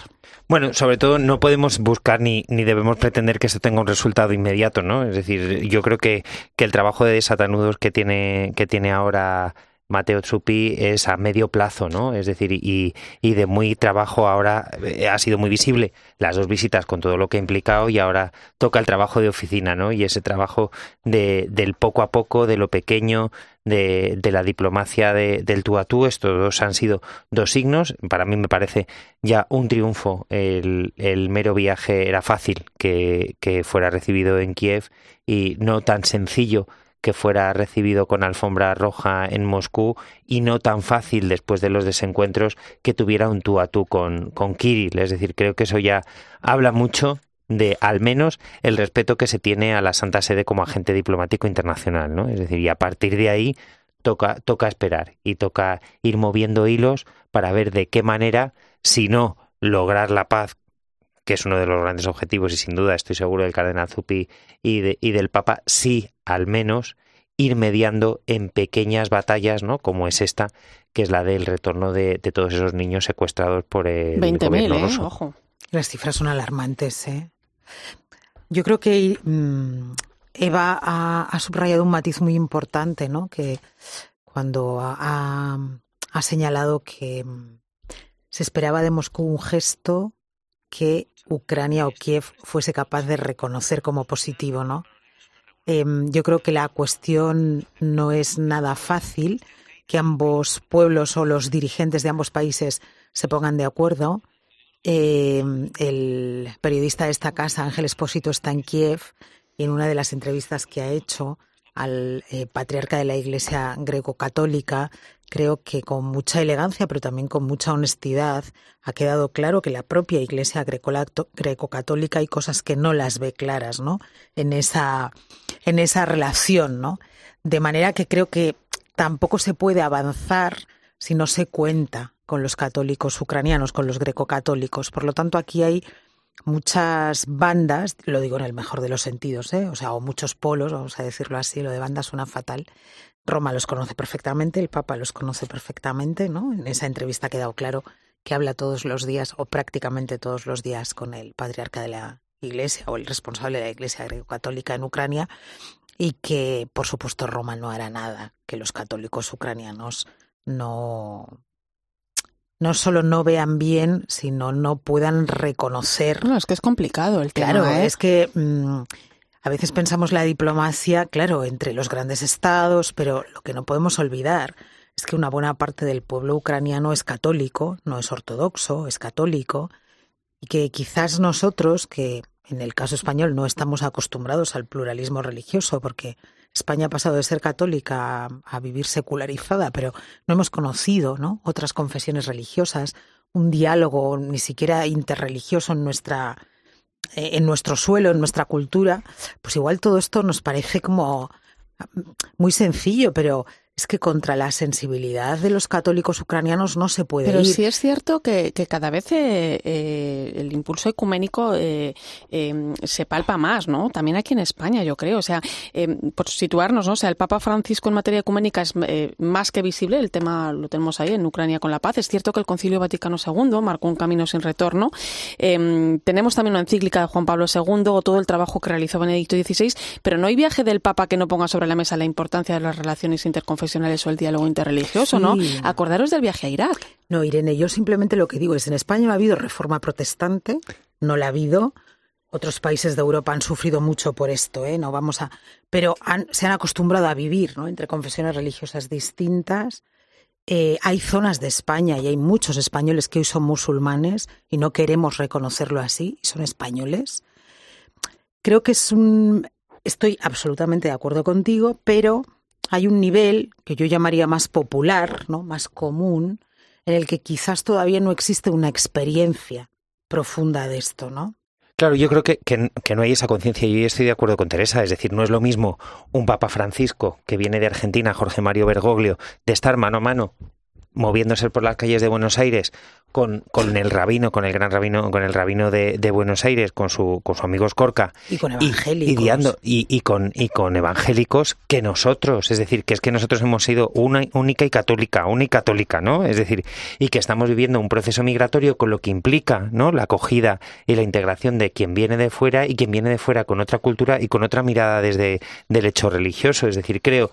Bueno, sobre todo no podemos buscar ni, ni debemos pretender que esto tenga un resultado inmediato, ¿no? Es decir, yo creo que, que el trabajo de desatanudos que tiene, que tiene ahora Mateo Tsupi es a medio plazo, ¿no? Es decir, y, de muy trabajo ahora eh, ha sido muy visible las dos visitas con todo lo que ha implicado y ahora toca el trabajo de oficina, ¿no? Y ese trabajo de, del poco a poco, de lo pequeño, de, la diplomacia de, del tú a tú. Estos dos han sido dos signos. Para mí me parece ya un triunfo. El, mero viaje era fácil que fuera recibido en Kiev y no tan sencillo que fuera recibido con alfombra roja en Moscú y no tan fácil después de los desencuentros que tuviera un tú a tú con, con Kirill. Es decir, creo que eso ya habla mucho de al menos el respeto que se tiene a la Santa Sede como agente diplomático internacional, ¿no? Es decir, y a partir de ahí toca, toca esperar y toca ir moviendo hilos para ver de qué manera, si no lograr la paz que es uno de los grandes objetivos y sin duda estoy seguro del cardenal Zuppi y, y del Papa, sí al menos ir mediando en pequeñas batallas, ¿no? Como es esta, que es la del retorno de, todos esos niños secuestrados por el 20.000, ¿eh? Ojo. Las cifras son alarmantes, ¿eh? Yo creo que mm, Eva ha, subrayado un matiz muy importante, ¿no? Que cuando ha, ha señalado que mm, se esperaba de Moscú un gesto que Ucrania o Kiev fuese capaz de reconocer como positivo, ¿no? Em, yo creo que la cuestión no es nada fácil que ambos pueblos o los dirigentes de ambos países se pongan de acuerdo. Em, el periodista de esta casa, Ángel Espósito, está en Kiev y en una de las entrevistas que ha hecho al eh, patriarca de la Iglesia greco-católica, creo que con mucha elegancia, pero también con mucha honestidad, ha quedado claro que la propia Iglesia greco-católica hay cosas que no las ve claras, ¿no? En esa, en esa relación, ¿no? De manera que creo que tampoco se puede avanzar si no se cuenta con los católicos ucranianos, con los greco-católicos. Por lo tanto, aquí hay muchas bandas, lo digo en el mejor de los sentidos, ¿eh? o sea, o muchos polos, vamos a decirlo así, lo de bandas suena fatal. Roma los conoce perfectamente, el Papa los conoce perfectamente, ¿no? En esa entrevista ha quedado claro que habla todos los días, o prácticamente todos los días, con el patriarca de la Iglesia o el responsable de la Iglesia greco-católica en Ucrania, y que, por supuesto, Roma no hará nada que los católicos ucranianos no no solo no vean bien, sino no puedan reconocer. No, es que es complicado el tema. Claro, ¿eh? es que mm, a veces pensamos la diplomacia, claro, entre los grandes estados, pero lo que no podemos olvidar es que una buena parte del pueblo ucraniano es católico, no es ortodoxo, es católico, y que quizás nosotros, que en el caso español no estamos acostumbrados al pluralismo religioso, porque España ha pasado de ser católica a, vivir secularizada, pero no hemos conocido ¿no? otras confesiones religiosas, un diálogo ni siquiera interreligioso en nuestra eh, en nuestro suelo, en nuestra cultura, pues igual todo esto nos parece como muy sencillo, pero es que contra la sensibilidad de los católicos ucranianos no se puede Pero ir. sí es cierto que, cada vez eh, eh, el impulso ecuménico eh, se palpa más, ¿no? También aquí en España, yo creo. O sea, por situarnos, ¿no? O sea, el Papa Francisco en materia ecuménica es más que visible. El tema lo tenemos ahí en Ucrania con la paz. Es cierto que el Concilio Vaticano II marcó un camino sin retorno. tenemos también una encíclica de Juan Pablo II o todo el trabajo que realizó Benedicto XVI, pero no hay viaje del Papa que no ponga sobre la mesa la importancia de las relaciones interconfesionales o el diálogo interreligioso, ¿no? Acordaros del viaje a Irak. No, Irene, yo simplemente lo que digo es, en España no ha habido reforma protestante, no la ha habido. Otros países de Europa han sufrido mucho por esto, ¿eh? No vamos a... Pero se han acostumbrado a vivir, ¿no? Entre confesiones religiosas distintas. Eh, hay zonas de España y hay muchos españoles que hoy son musulmanes y no queremos reconocerlo así, y son españoles. Creo que es un... Estoy absolutamente de acuerdo contigo, pero hay un nivel que yo llamaría más popular, ¿no? más común, en el que quizás todavía no existe una experiencia profunda de esto, ¿no? Claro, yo creo que, que, no hay esa conciencia y estoy de acuerdo con Teresa. Es decir, no es lo mismo un Papa Francisco que viene de Argentina, Jorge Mario Bergoglio, de estar mano a mano moviéndose por las calles de Buenos Aires con, con el rabino, con el gran rabino, con el rabino de, de Buenos Aires, con su, con su amigo Escorca. Y con evangélicos. Y, y, con, y con evangélicos que nosotros. Es decir, que es que nosotros hemos sido una única y católica, única y católica, ¿no? Es decir, y que estamos viviendo un proceso migratorio con lo que implica, ¿no? La acogida y la integración de quien viene de fuera y quien viene de fuera con otra cultura y con otra mirada desde del hecho religioso. Es decir, creo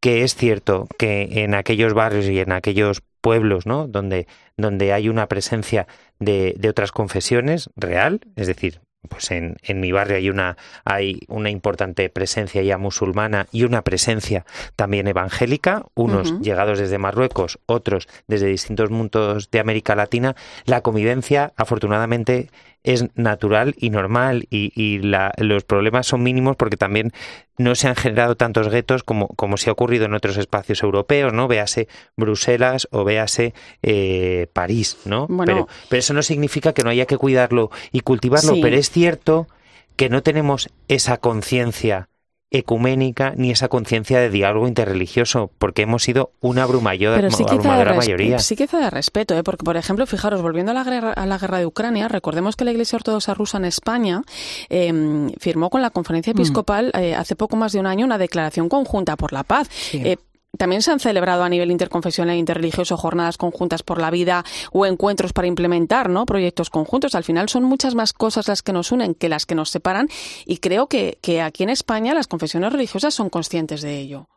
que es cierto que en aquellos barrios y en aquellos pueblos, ¿no? Donde, donde hay una presencia de, de otras confesiones real, es decir, pues en, en, mi barrio hay una, hay una importante presencia ya musulmana y una presencia también evangélica, unos llegados desde Marruecos, otros desde distintos mundos de América Latina. La convivencia, afortunadamente, es natural y normal y, y la, los problemas son mínimos porque también no se han generado tantos guetos como, como se ha ocurrido en otros espacios europeos, ¿no? Véase Bruselas o véase eh, París, ¿no? Pero, pero eso no significa que no haya que cuidarlo y cultivarlo, pero es cierto que no tenemos esa conciencia ecuménica ni esa conciencia de diálogo interreligioso, porque hemos sido una abrumadora, sí abrumadora mayoría. Sí quizá de respeto, ¿eh? porque por ejemplo, fijaros, volviendo a la, guerra, a la guerra de Ucrania, recordemos que la Iglesia Ortodoxa rusa en España eh, firmó con la Conferencia mm. Episcopal eh, hace poco más de un año una declaración conjunta por la paz. Eh, también se han celebrado a nivel interconfesional e interreligioso jornadas conjuntas por la vida o encuentros para implementar ¿no? proyectos conjuntos. Al final son muchas más cosas las que nos unen que las que nos separan y creo que, que aquí en España las confesiones religiosas son conscientes de ello.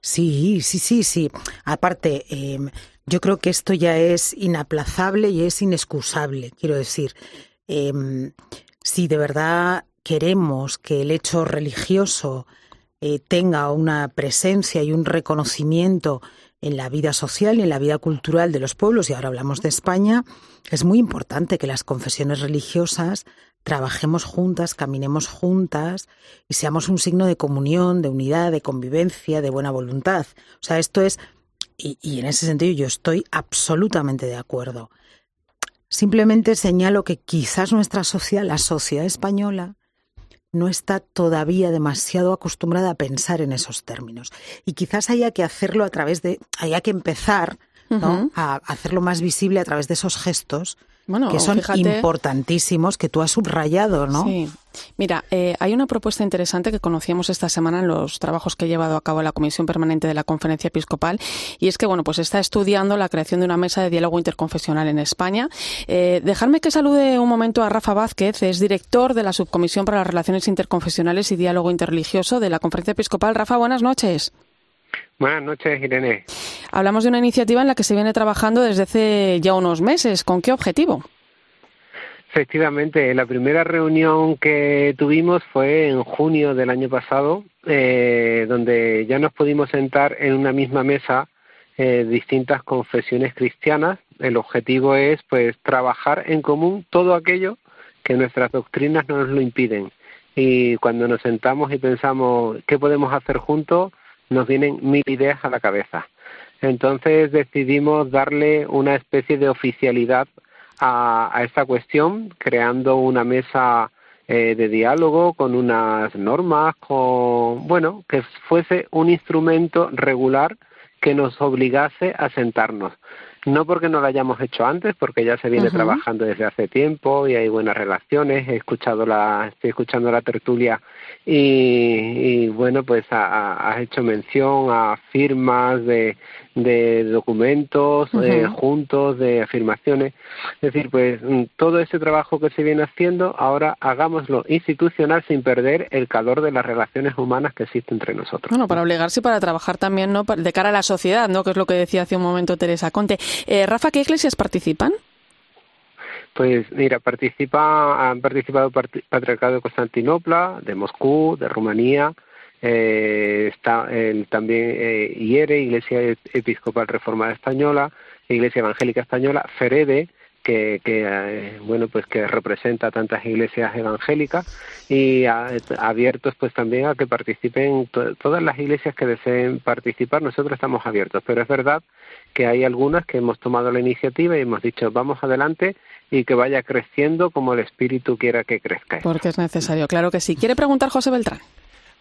Sí, sí, sí, sí. Aparte, eh, yo creo que esto ya es inaplazable y es inexcusable. Quiero decir, eh, si de verdad queremos que el hecho religioso eh, tenga una presencia y un reconocimiento en la vida social y en la vida cultural de los pueblos, y ahora hablamos de España, es muy importante que las confesiones religiosas trabajemos juntas, caminemos juntas y seamos un signo de comunión, de unidad, de convivencia, de buena voluntad. O sea, esto es, y, y en ese sentido yo estoy absolutamente de acuerdo. Simplemente señalo que quizás nuestra sociedad, la sociedad española, no está todavía demasiado acostumbrada a pensar en esos términos. Y quizás haya que hacerlo a través de, haya que empezar ¿no? a hacerlo más visible a través de esos gestos que son importantísimos que tú has subrayado, ¿no? Sí. Mira, eh, hay una propuesta interesante que conocíamos esta semana en los trabajos que ha llevado a cabo la Comisión Permanente de la Conferencia Episcopal y es que, bueno, pues está estudiando la creación de una mesa de diálogo interconfesional en España. Eh, dejarme que salude un momento a Rafa Vázquez, es director de la Subcomisión para las Relaciones Interconfesionales y Diálogo Interreligioso de la Conferencia Episcopal. Rafa, buenas noches. Buenas noches, Irene. Hablamos de una iniciativa en la que se viene trabajando desde hace ya unos meses. ¿Con qué objetivo? Efectivamente, la primera reunión que tuvimos fue en junio del año pasado, eh, donde ya nos pudimos sentar en una misma mesa eh, distintas confesiones cristianas. El objetivo es, pues, trabajar en común todo aquello que nuestras doctrinas no nos lo impiden. Y cuando nos sentamos y pensamos qué podemos hacer juntos, nos vienen mil ideas a la cabeza. Entonces decidimos darle una especie de oficialidad a, esta cuestión, creando una mesa eh, de diálogo con unas normas, con, bueno, que fuese un instrumento regular que nos obligase a sentarnos no porque no lo hayamos hecho antes, porque ya se viene trabajando desde hace tiempo y hay buenas relaciones. He escuchado la, estoy escuchando la tertulia y, bueno, pues has hecho mención a firmas de, de documentos eh, juntos, de afirmaciones. Es decir, pues mm, todo ese trabajo que se viene haciendo, ahora hagámoslo institucional sin perder el calor de las relaciones humanas que existen entre nosotros. Bueno, para obligarse y para trabajar también ¿no? de cara a la sociedad, ¿no? que es lo que decía hace un momento Teresa Conte. Eh, Rafa, ¿qué iglesias participan? Pues mira, participa, han participado Patriarcado de Constantinopla, de Moscú, de Rumanía, eh, está el, también eh, IERE, Iglesia Episcopal Reformada Española, Iglesia Evangélica Española, FEREDE, que, que eh, bueno pues que representa tantas iglesias evangélicas y abiertos pues también a que participen todas las iglesias que deseen participar. Nosotros estamos abiertos pero es verdad que hay algunas que hemos tomado la iniciativa y hemos dicho vamos adelante y que vaya creciendo como el espíritu quiera que crezca porque es necesario claro que sí. Quiere preguntar José Beltrán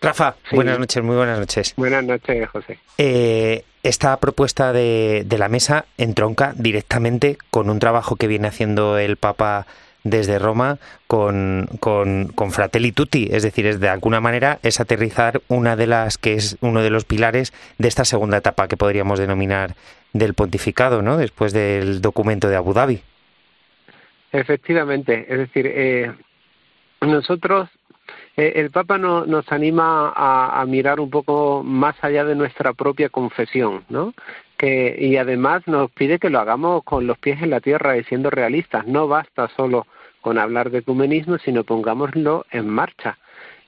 Rafa, buenas noches, muy buenas noches. Buenas noches, José. Eh, esta propuesta de, de, la mesa entronca directamente con un trabajo que viene haciendo el Papa desde Roma con, con, con, Fratelli Tutti, es decir, es de alguna manera es aterrizar una de las que es uno de los pilares de esta segunda etapa que podríamos denominar del pontificado, ¿no? Después del documento de Abu Dhabi. Efectivamente, es decir, eh, nosotros eh, el Papa no, nos anima a, a, mirar un poco más allá de nuestra propia confesión, ¿no? Que, y además nos pide que lo hagamos con los pies en la tierra y siendo realistas. No basta solo con hablar de ecumenismo, sino pongámoslo en marcha.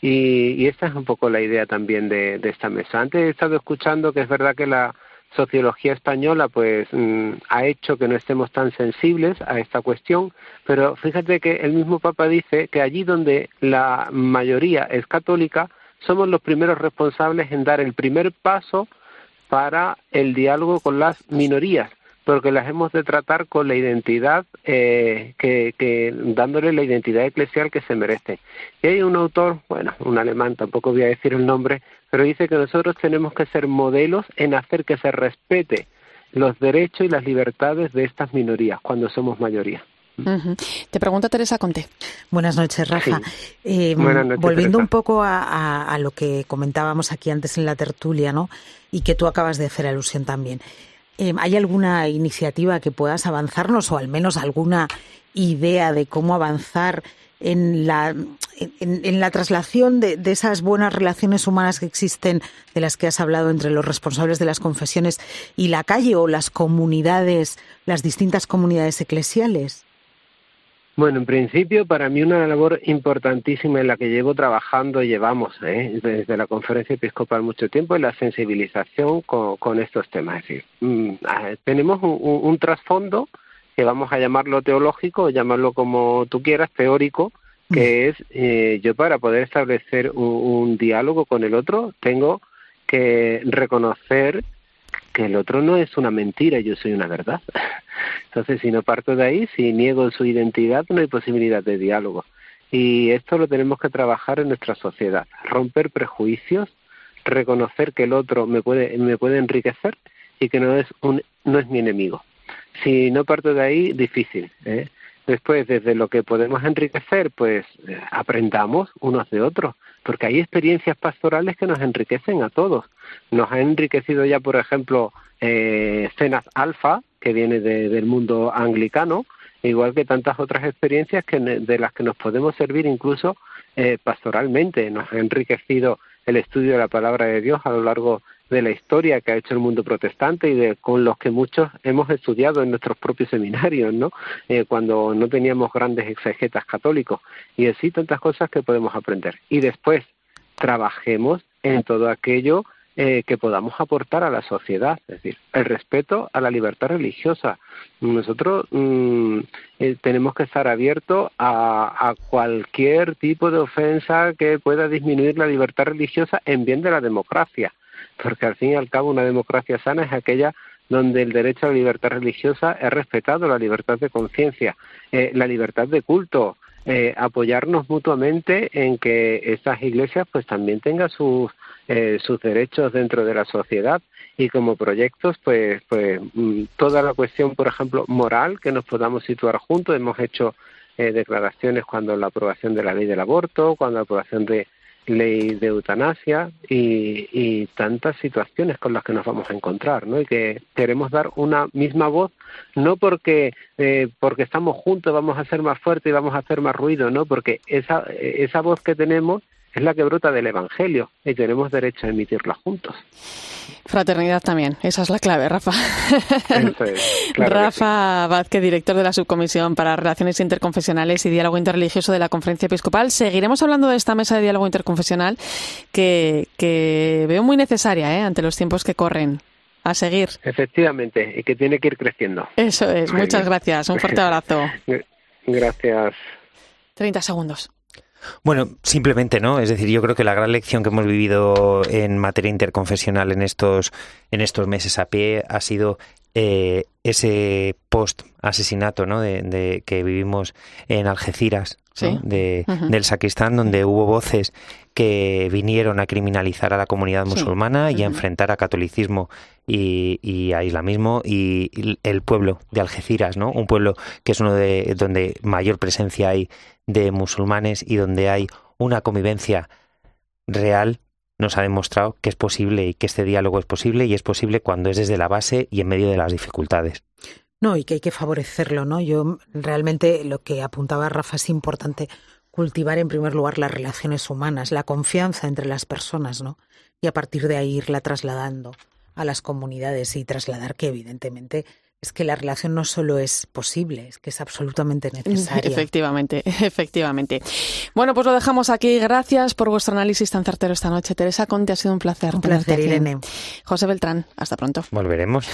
Y, y esta es un poco la idea también de, de esta mesa. Antes he estado escuchando que es verdad que la sociología española pues mm, ha hecho que no estemos tan sensibles a esta cuestión, pero fíjate que el mismo Papa dice que allí donde la mayoría es católica, somos los primeros responsables en dar el primer paso para el diálogo con las minorías, porque las hemos de tratar con la identidad, eh, que, que dándole la identidad eclesial que se merece. Y hay un autor, bueno, un alemán, tampoco voy a decir el nombre, pero dice que nosotros tenemos que ser modelos en hacer que se respete los derechos y las libertades de estas minorías cuando somos mayoría. Uh -huh. Te pregunta Teresa Conte. Buenas noches, Rafa. Sí. Eh, Buenas noches, volviendo Teresa. un poco a, a, a, lo que comentábamos aquí antes en la tertulia, ¿no? Y que tú acabas de hacer alusión también. Eh, ¿Hay alguna iniciativa que puedas avanzarnos o al menos alguna idea de cómo avanzar en la, en, en la traslación de, de, esas buenas relaciones humanas que existen, de las que has hablado entre los responsables de las confesiones y la calle o las comunidades, las distintas comunidades eclesiales? Bueno, en principio, para mí una labor importantísima en la que llevo trabajando, llevamos ¿eh? desde la conferencia episcopal mucho tiempo, es la sensibilización con, con estos temas. Es decir, mmm, tenemos un, un, un, trasfondo que vamos a llamarlo teológico, llamarlo como tú quieras, teórico, que es eh, yo para poder establecer un, un diálogo con el otro tengo que reconocer que el otro no es una mentira, yo soy una verdad. Entonces, si no parto de ahí, si niego su identidad, no hay posibilidad de diálogo. Y esto lo tenemos que trabajar en nuestra sociedad, romper prejuicios, reconocer que el otro me puede, me puede enriquecer y que no es, un, no es mi enemigo. Si no parto de ahí, difícil. ¿eh? Después, desde lo que podemos enriquecer, pues eh, aprendamos unos de otros, porque hay experiencias pastorales que nos enriquecen a todos. Nos ha enriquecido ya, por ejemplo, eh, Cenas Alfa, que viene de, del mundo anglicano, igual que tantas otras experiencias que, de las que nos podemos servir incluso eh, pastoralmente. Nos ha enriquecido el estudio de la palabra de Dios a lo largo de la historia que ha hecho el mundo protestante y de, con los que muchos hemos estudiado en nuestros propios seminarios, ¿no? Eh, cuando no teníamos grandes exegetas católicos y así tantas cosas que podemos aprender. Y después trabajemos en todo aquello eh, que podamos aportar a la sociedad, es decir, el respeto a la libertad religiosa. Nosotros mmm, eh, tenemos que estar abiertos a, a, cualquier tipo de ofensa que pueda disminuir la libertad religiosa en bien de la democracia, porque al fin y al cabo una democracia sana es aquella donde el derecho a la libertad religiosa es respetado, la libertad de conciencia, eh, la libertad de culto, eh, apoyarnos mutuamente en que estas iglesias pues también tengan sus eh, sus derechos dentro de la sociedad. Y como proyectos pues pues mm, toda la cuestión por ejemplo moral que nos podamos situar juntos. Hemos hecho eh, declaraciones cuando la aprobación de la ley del aborto cuando la aprobación de ley de eutanasia y, y tantas situaciones con las que nos vamos a encontrar, ¿no? Y que queremos dar una misma voz, no porque eh, porque estamos juntos vamos a ser más fuertes y vamos a hacer más ruido, ¿no? Porque esa esa voz que tenemos es la que brota del Evangelio y tenemos derecho a emitirla juntos. Fraternidad también, esa es la clave, Rafa. Es, claro Rafa sí. Vázquez, director de la Subcomisión para Relaciones Interconfesionales y Diálogo Interreligioso de la Conferencia Episcopal. Seguiremos hablando de esta mesa de diálogo interconfesional que, que veo muy necesaria ¿eh? ante los tiempos que corren. A seguir. Efectivamente, y que tiene que ir creciendo. Eso es, muy muchas bien. gracias. Un fuerte abrazo. Gracias. 30 segundos. Bueno, simplemente, ¿no? Es decir, yo creo que la gran lección que hemos vivido en materia interconfesional en estos, en estos meses a pie ha sido eh, ese post asesinato ¿no? de, que vivimos en Algeciras de, del Sacristán donde hubo voces que vinieron a criminalizar a la comunidad musulmana y a enfrentar a catolicismo y, a islamismo y el pueblo de Algeciras, ¿no? Un pueblo que es uno de donde mayor presencia hay de musulmanes y donde hay una convivencia real nos ha demostrado que es posible y que este diálogo es posible y es posible cuando es desde la base y en medio de las dificultades. No, y que hay que favorecerlo, ¿no? Yo realmente lo que apuntaba Rafa es importante cultivar en primer lugar las relaciones humanas, la confianza entre las personas, ¿no? Y a partir de ahí irla trasladando a las comunidades y trasladar que evidentemente es que la relación no solo es posible, es que es absolutamente necesaria. Efectivamente, efectivamente. Bueno, pues lo dejamos aquí. Gracias por vuestro análisis tan certero esta noche. Teresa Conte, ha sido un placer. Un placer, Irene. José Beltrán, hasta pronto. Volveremos.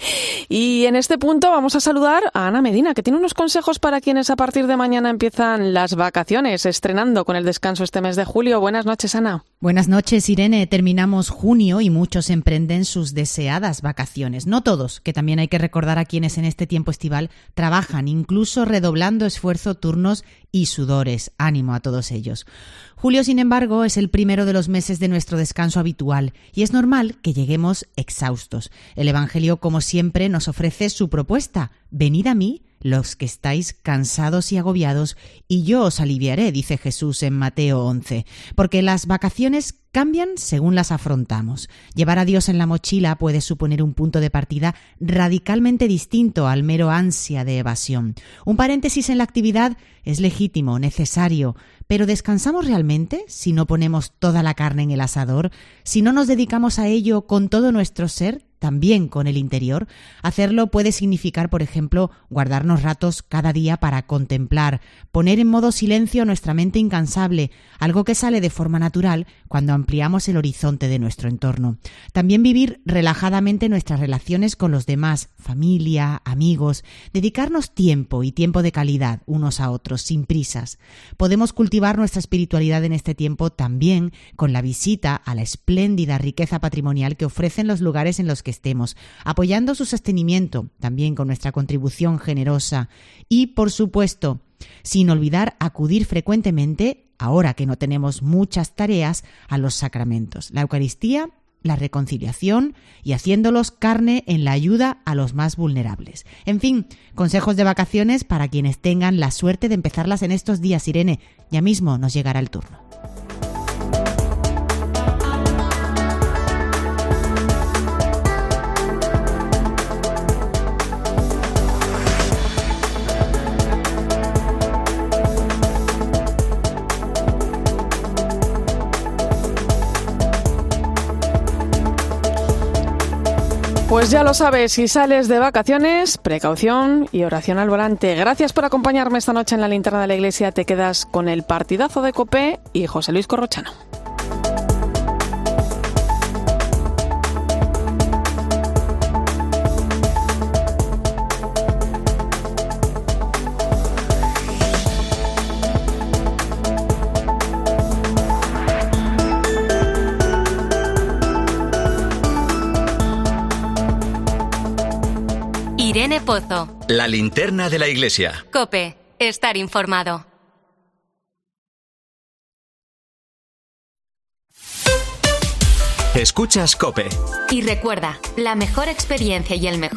y en este punto vamos a saludar a Ana Medina, que tiene unos consejos para quienes a partir de mañana empiezan las vacaciones, estrenando con el descanso este mes de julio. Buenas noches, Ana. Buenas noches, Irene. Terminamos junio y muchos emprenden sus deseadas vacaciones. No todos, que también hay que a quienes en este tiempo estival trabajan, incluso redoblando esfuerzo, turnos y sudores. Ánimo a todos ellos. Julio, sin embargo, es el primero de los meses de nuestro descanso habitual y es normal que lleguemos exhaustos. El Evangelio, como siempre, nos ofrece su propuesta. Venid a mí los que estáis cansados y agobiados, y yo os aliviaré, dice Jesús en Mateo 11, porque las vacaciones cambian según las afrontamos. Llevar a Dios en la mochila puede suponer un punto de partida radicalmente distinto al mero ansia de evasión. Un paréntesis en la actividad es legítimo, necesario, pero ¿descansamos realmente si no ponemos toda la carne en el asador? ¿Si no nos dedicamos a ello con todo nuestro ser? También con el interior. Hacerlo puede significar, por ejemplo, guardarnos ratos cada día para contemplar, poner en modo silencio nuestra mente incansable, algo que sale de forma natural cuando ampliamos el horizonte de nuestro entorno. También vivir relajadamente nuestras relaciones con los demás, familia, amigos, dedicarnos tiempo y tiempo de calidad unos a otros, sin prisas. Podemos cultivar nuestra espiritualidad en este tiempo también con la visita a la espléndida riqueza patrimonial que ofrecen los lugares en los que estemos, apoyando su sostenimiento también con nuestra contribución generosa y, por supuesto, sin olvidar acudir frecuentemente, ahora que no tenemos muchas tareas, a los sacramentos, la Eucaristía, la reconciliación y haciéndolos carne en la ayuda a los más vulnerables. En fin, consejos de vacaciones para quienes tengan la suerte de empezarlas en estos días, Irene. Ya mismo nos llegará el turno. Pues ya lo sabes, si sales de vacaciones, precaución y oración al volante. Gracias por acompañarme esta noche en la linterna de la iglesia. Te quedas con el partidazo de Copé y José Luis Corrochano. Irene Pozo. La linterna de la iglesia. Cope, estar informado. Escuchas Cope. Y recuerda, la mejor experiencia y el mejor